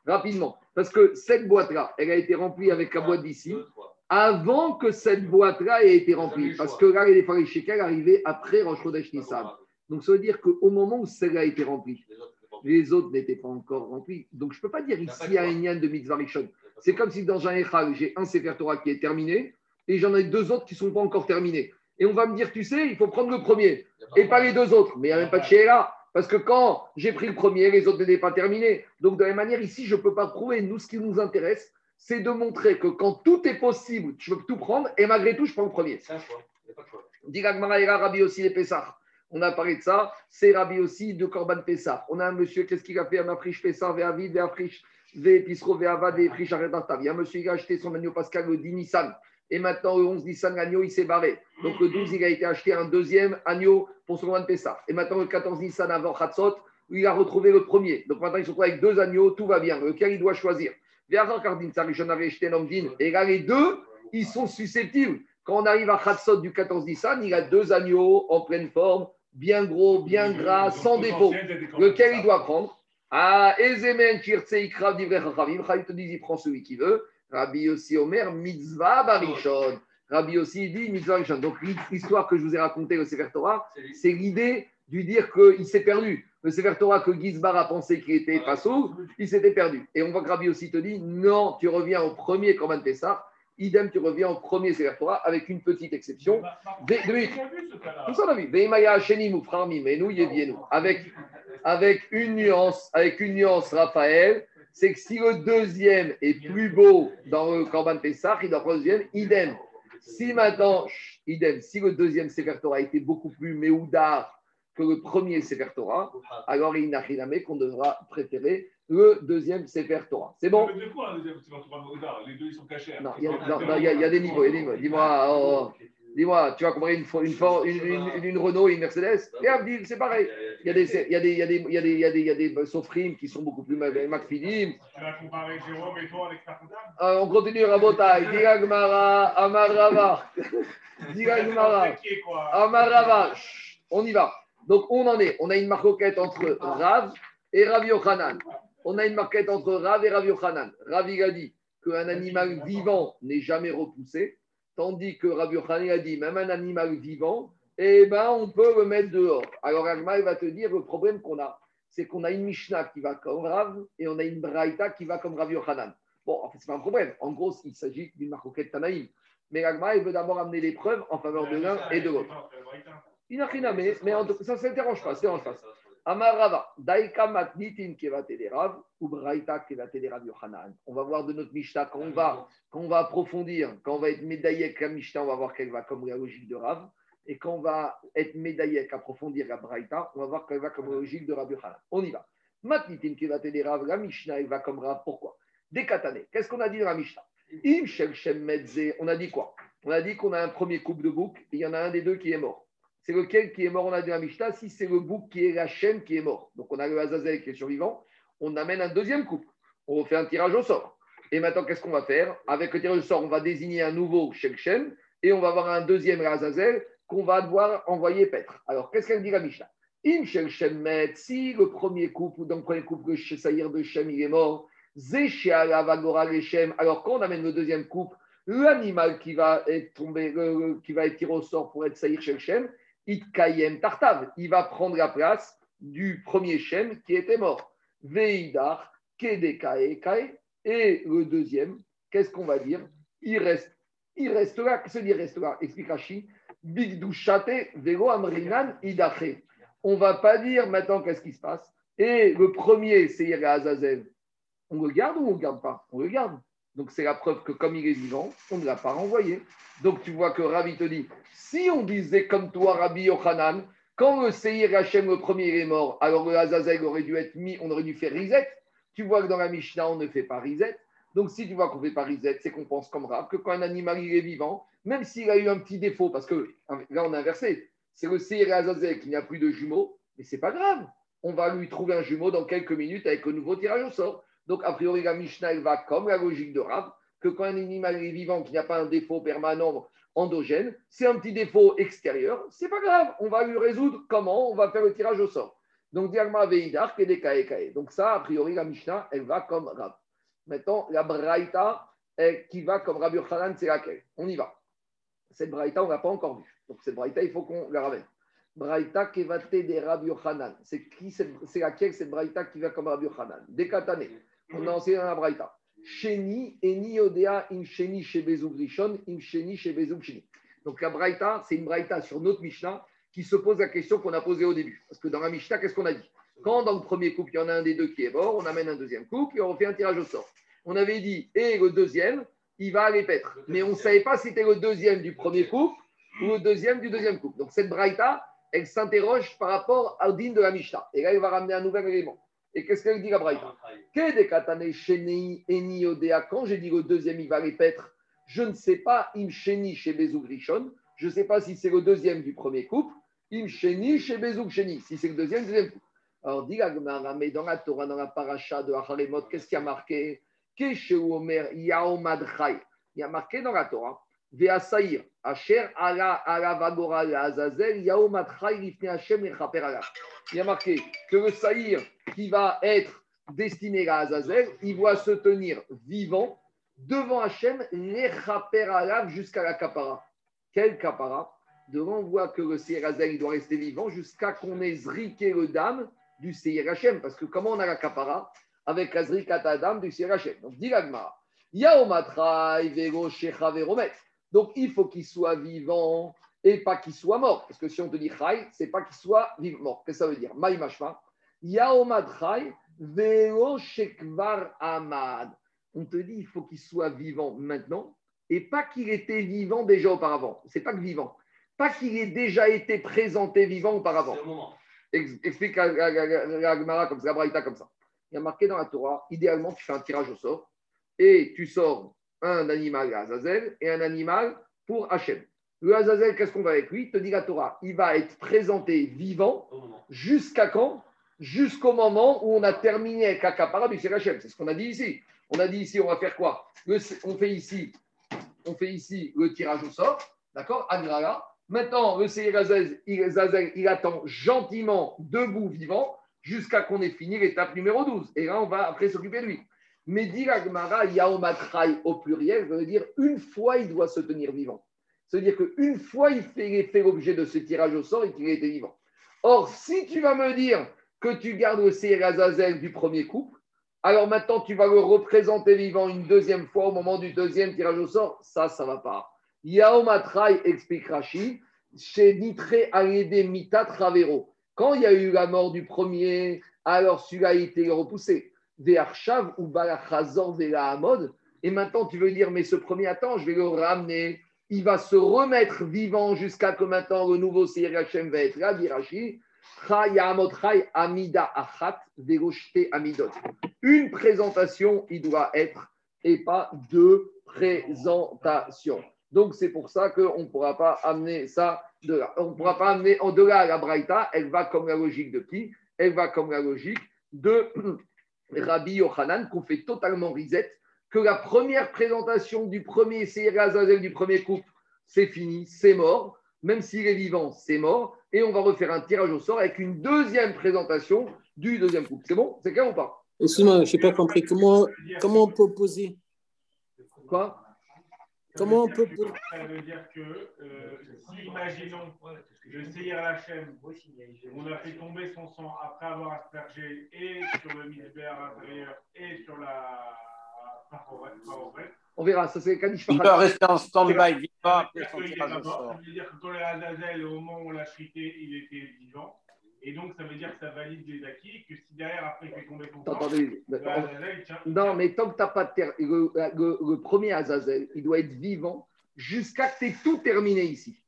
Rapidement, parce que cette boîte-là, elle a été remplie avec la boîte d'ici avant que cette boîte-là ait été remplie. Parce que là, les shekels arrivaient après Rosh Chodesh Nissan. Donc ça veut dire qu'au moment où celle-là a été remplie, les autres n'étaient pas encore remplis. Donc je ne peux pas dire ici un Inyan de mitzvah rishon. C'est comme si dans un Echal, j'ai un Sefer Torah qui est terminé et j'en ai deux autres qui ne sont pas encore terminés. Et on va me dire, tu sais, il faut prendre le premier et pas les deux autres. Mais il n'y a même pas de Sheila. Parce que quand j'ai pris le premier, les autres n'étaient pas terminés. Donc de la même manière, ici, je ne peux pas prouver. Nous, ce qui nous intéresse, c'est de montrer que quand tout est possible, je peux tout prendre et malgré tout, je prends le premier. C'est un choix. Il n'y a pas de choix. Dit Rabbi aussi les Pessah. On a parlé de ça. C'est Rabbi aussi de Corban Pessah. On a un monsieur, qu'est-ce qu'il a fait? Un friche Pessah, Véavid, Véafriche, Vépisro, Véavad, et Friche Aretartav. Il y a un monsieur qui a acheté son agneau pascal le 10 Nissan. Et maintenant, le 11 Nissan, l'agneau, il s'est barré. Donc le 12, il a été acheté un deuxième agneau pour son Corban Pessah. Et maintenant, le 14 Nissan avant Khatsot, il a retrouvé le premier. Donc maintenant, ils se retrouvent avec deux agneaux, tout va bien. Lequel il doit choisir? Véazan Kardin, Sarishon avait acheté Nomdin. Et là, les deux, ils sont susceptibles. Quand on arrive à Khatsot du 14 Nissan, il a deux agneaux en pleine forme, bien gros, bien gras, sans défaut. Lequel il doit prendre Ah, Ezemen, Kirtse, Ikrav, Divrei Chachamim. Khalid te dit, il prend celui qu'il veut. Rabbi aussi Omer, mitzvah barishon. Rabbi aussi dit mitzvah barishon. Donc l'histoire que je vous ai racontée au Sefer Torah, c'est l'idée du dire qu'il s'est perdu. Le Sefer Torah que Gizbar a pensé qu'il était pas il s'était perdu. Et on voit que Rabbi aussi te dit non, tu reviens au premier Korban Pessah. Idem, tu reviens au premier Sefer Torah avec une petite exception. Deux minutes. Tout ça, on a vu. Avec, avec une nuance, avec une nuance, Raphaël, c'est que si le deuxième est plus beau dans le Korban Pessah, il doit prendre le deuxième, idem. Si maintenant, idem, si le deuxième Sefer Torah était beaucoup plus méoudar que le premier Sefer Torah, alors il n'a rien à qu'on devra préférer le deuxième Sefer Torah. C'est bon Mais de quoi un deuxième Sefer Torah Les deux, ils sont cachés. Non, il y, a- des niveaux. Dis-moi, oh, dis-moi, tu vas comparer une, une, une, une- une Renault et une Mercedes Et Abdil, c'est pareil. Il y a des, Sofrim qui sont beaucoup plus McFidim. Tu vas comparer Jérôme et toi, l'expert comptable Euh, on continue, Rabotai. Diga Gmara, Amarava. Diga Gmara. Qui est quoi Amarava. On y va. Donc, on en est. On a une marcoquette entre Rav et Rav Yochanan. On a une marquette entre Rav et Rav Yochanan. Rav, il a dit qu'un animal vivant n'est jamais repoussé, tandis que Rav Yochanan a dit même un animal vivant, eh ben, on peut le mettre dehors. Alors, Agma, il va te dire le problème qu'on a, c'est qu'on a une Mishnah qui va comme Rav et on a une Braïta qui va comme Rav Yochanan. Bon, en fait, ce pas un problème. En gros, il s'agit d'une marcoquette Tanaïm. Mais Agma, il veut d'abord amener les preuves en faveur de l'un et de l'autre. Il n'a rien à mettre, mais en tout cas, ça ne s'interroge pas. ça dérange pas. Amarava, Daika Matnitin Rav Yochanan. On va voir de notre Mishnah, quand on va, quand on va approfondir, quand on va être médaillé la Mishnah, on va voir qu'elle va comme la logique de Rav. Et quand on va être médaillé approfondir la Braïta, on va voir qu'elle va comme la logique de Rav. On y va. Matnitin Kevate de Rav, la Mishnah, elle va comme Rav. Pourquoi? Dékatané. Qu'est-ce qu'on a dit dans la Mishnah? Im Shem Medze. On a dit quoi? On a dit qu'on a un premier couple de bouc et il y en a un des deux qui est mort. C'est lequel qui est mort On a dit la Mishnah, si c'est le bouc qui est la chaîne qui est mort. Donc on a le Azazel qui est survivant, on amène un deuxième couple. On refait un tirage au sort. Et maintenant, qu'est-ce qu'on va faire? Avec le tirage au sort, on va désigner un nouveau Shem et on va avoir un deuxième Azazel qu'on va devoir envoyer paître. Alors, qu'est-ce qu'elle dit la Mishnah? Im Met, si le premier couple, dans le premier couple, le Saïr de Shem, il est mort, alors quand on amène le deuxième couple, l'animal qui va être tombé, qui va être tiré au sort pour être Saïr Shel Shem, Itkayem Tartav, il va prendre la place du premier Shem qui était mort. Veidar, Kedekae, Kae, et le deuxième, qu'est-ce qu'on va dire? Il reste, il reste là, qu'est-ce qu'il reste là Explique Rashi, Bigdushate, Vego Amrinan, Idache. On va pas dire maintenant qu'est-ce qui se passe. Et le premier, c'est Azazel. On le garde ou on ne le garde pas? On le garde. Donc c'est la preuve que comme il est vivant, on ne l'a pas renvoyé. Donc tu vois que Rabbi te dit, si on disait comme toi, Rabbi Yochanan, quand le Seir Hachem, le premier, est mort, alors le Azazel aurait dû être mis, on aurait dû faire Rizet. Tu vois que dans la Mishnah, on ne fait pas Rizet. Donc si tu vois qu'on ne fait pas Rizet, c'est qu'on pense comme Rab, que quand un animal est vivant, même s'il a eu un petit défaut, parce que là on a inversé, c'est le Seir Azazel qui n'a plus de jumeaux, mais c'est pas grave. On va lui trouver un jumeau dans quelques minutes avec un nouveau tirage au sort. Donc, a priori, la Mishnah, elle va comme la logique de Rav, que quand un animal est vivant qui n'a pas un défaut permanent endogène, c'est un petit défaut extérieur, c'est pas grave. On va lui résoudre comment? On va faire le tirage au sort. Donc, Diagma Veidar, Kae. Donc, ça, a priori, la Mishnah, elle va comme Rav. Maintenant, la Braïta qui va comme Rabbi Yochanan, c'est laquelle? On y va. Cette Braïta, on ne l'a pas encore vue. Donc, cette Braïta, il faut qu'on la ramène. Braïta Kevate de Rabbi Yochanan. C'est laquelle cette Braïta qui va comme Rabbi Yochanan? Dékatane. On a enseigné dans la Braïta. Sheni eni odea im sheni chez Bezouk Rishon, im sheni chez Bezouk Sheni. Donc la Braïta, c'est une Braïta sur notre Mishnah qui se pose la question qu'on a posée au début. Parce que dans la Mishnah, qu'est-ce qu'on a dit? Quand dans le premier couple, il y en a un des deux qui est mort, on amène un deuxième couple et on refait un tirage au sort. On avait dit, et le deuxième, il va aller paître. Mais on ne savait pas si c'était le deuxième du premier couple ou le deuxième du deuxième couple. Donc cette Braïta, elle s'interroge par rapport au din de la Mishnah. Et là, il va ramener un nouvel élément. Et qu'est-ce qu'elle dit la Braïta. Quand j'ai dit le deuxième, il va paître, je ne sais pas, im sheni chez Bezouk Rishon, je ne sais pas si c'est le deuxième du premier couple, im sheni chez Bezouk Sheni, si c'est le deuxième, deuxième couple. Alors, dit la mais dans la Torah, dans la paracha de Acharemot, qu'est-ce qu'il y a marqué? Il y a marqué dans la Torah, Veasaïr, Asher ala ala vagora Azazel, Yaomad lifne Hashem lechaper ala. Il y a marqué que le Saïr qui va être destiné à Azazel, il doit se tenir vivant devant Hachem, les alav jusqu'à la kapara. Quel kapara? Devant, on voit que le Seir il doit rester vivant jusqu'à qu'on ait zriqué le dame du Seir Hachem. Parce que comment on a la kapara? Avec la zrikata dame du Seir Hachem. Donc, dit l'agmara. Donc, il faut qu'il soit vivant et pas qu'il soit mort. Parce que si on te dit chai, c'est pas qu'il soit vivant. Mort. Qu'est-ce que ça veut dire? Maï mashma. Yaomad chai vero shekvar amad. On te dit il faut qu'il soit vivant maintenant et pas qu'il était vivant déjà auparavant. C'est pas que vivant. Pas qu'il ait déjà été présenté vivant auparavant. Explique la, Gemara comme ça, Braïta comme ça. Il y a marqué dans la Torah, idéalement, tu fais un tirage au sort et tu sors un animal à Azazel et un animal pour Hachem. Le Azazel, qu'est-ce qu'on va avec lui? Te dit la Torah, il va être présenté vivant jusqu'à quand? Jusqu'au moment où on a terminé avec Akapara du Hachem. C'est ce qu'on a dit ici. On a dit ici, on va faire quoi? On fait ici on fait ici le tirage au sort, d'accord? Agrala. Maintenant, le Seir Azazel, il attend gentiment debout, vivant, jusqu'à qu'on ait fini l'étape numéro 12. Et là, on va après s'occuper de lui. Mais dit Agmara, Yaomatrai au pluriel, veut dire une fois il doit se tenir vivant. C'est-à-dire qu'une fois il fait, fait l'objet de ce tirage au sort et qu'il vivant. Or, si tu vas me dire que tu gardes le Seir Azazel du premier couple, alors maintenant tu vas le représenter vivant une deuxième fois au moment du deuxième tirage au sort, ça, ça ne va pas. Yaomatrai explique Rashi, chez Nitre Alédé Mita Travero. Quand il y a eu la mort du premier, alors celui-là a été repoussé. Ve'arshav ou Balachazor Amod. Et maintenant, tu veux dire, mais ce premier, attends, je vais le ramener. Il va se remettre vivant jusqu'à que maintenant le nouveau Seir Hashem va être là, dit Amida Achat Amidot. Une présentation, il doit être, et pas deux présentations. Donc, c'est pour ça qu'on ne pourra pas amener ça de. On ne pourra pas amener en delà la Braïta. Elle va comme la logique de qui? Elle va comme la logique de Rabbi Yochanan, qu'on fait totalement risette, que la première présentation du premier Seir Azazel du premier couple, c'est fini, c'est mort. Même s'il est vivant, c'est mort. Et on va refaire un tirage au sort avec une deuxième présentation du deuxième couple. C'est bon? C'est clair ou pas? Excuse-moi, je n'ai pas compris. Comment, comment on peut poser? Quoi? Comment on peut poser Ça veut dire que euh, si, imaginons, le Seir Hachem, on a fait tomber son sang après avoir aspergé et sur le misbère intérieur et sur la on verra, ça c'est Kadish Il peut rester en stand-by, pas après son tirage au sort. Ça veut dire que quand Azazel, au moment où on l'a chrité, il était vivant. Et donc, ça veut dire que ça valide les acquis, que si derrière, après, il fait tomber Azazel, tient. Non, mais tant que tu n'as pas de terre, le, le, le, premier Azazel, il doit être vivant jusqu'à que tu aies tout terminé ici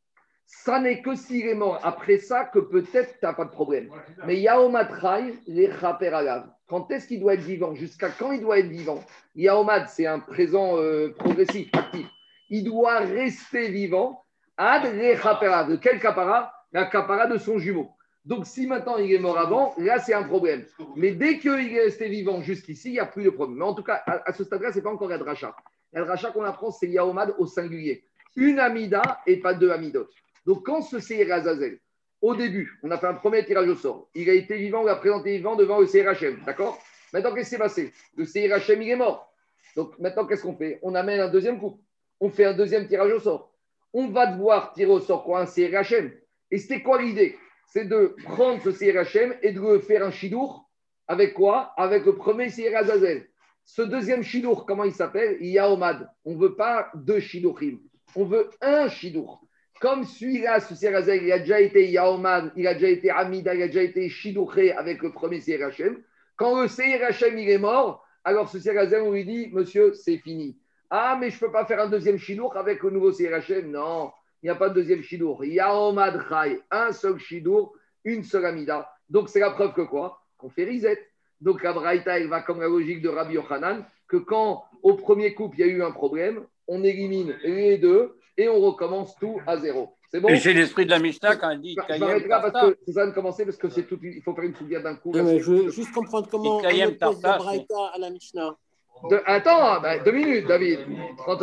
ça n'est que s'il est mort après ça que peut-être tu n'as pas de problème. Mais Yaomatrai, les Alav. Quand est-ce qu'il doit être vivant? Jusqu'à quand il doit être vivant? Yaomad, c'est un présent euh, progressif, actif. Il doit rester vivant. Ad De quel capara? La capara de son jumeau. Donc si maintenant il est mort avant, là c'est un problème. Mais dès qu'il est resté vivant jusqu'ici, il n'y a plus de problème. Mais en tout cas, à, ce stade-là, ce n'est pas encore Adracha. Adracha qu'on apprend, c'est Yaomad au singulier. Une Amida et pas deux Amidot. Donc, quand ce Seir Azazel, au début, on a fait un premier tirage au sort, il a été vivant, on l'a présenté vivant devant le Seir d'accord? Maintenant, qu'est-ce qui s'est passé? Le Seir il est mort. Donc, maintenant, qu'est-ce qu'on fait? On amène un deuxième couple. On fait un deuxième tirage au sort. On va devoir tirer au sort quoi Un Seir Et c'était quoi l'idée? C'est de prendre ce Seir et de faire un chidour. Avec quoi? Avec le premier Azazel. Ce deuxième chidour, comment il s'appelle? Yaomad. On ne veut pas deux chidourim. On veut un chidour. Comme celui-là, ce Serazel, il a déjà été Yaoman, il a déjà été Amida, il a déjà été Shidouché avec le premier Serachem. Quand le Serachem il est mort, alors ce Serazel, on lui dit, monsieur, c'est fini. Ah, mais je ne peux pas faire un deuxième Shidour avec le nouveau Serachem. Non, il n'y a pas de deuxième Shidour. Yaomad Chai, un seul Shidour, une seule Amida. Donc c'est la preuve que quoi? Qu'on fait Rizet. Donc la Braïta, va comme la logique de Rabbi Yochanan, que quand au premier couple il y a eu un problème, on élimine les deux et on recommence tout à zéro. C'est bon Et c'est l'esprit de la Mishnah quand elle dit Je m'arrête là parce que ça de commencer parce que c'est tout. Il faut faire une souvière d'un coup. je veux juste comprendre comment on oppose la Braïta à la Mishnah. attends, bah, deux minutes, David.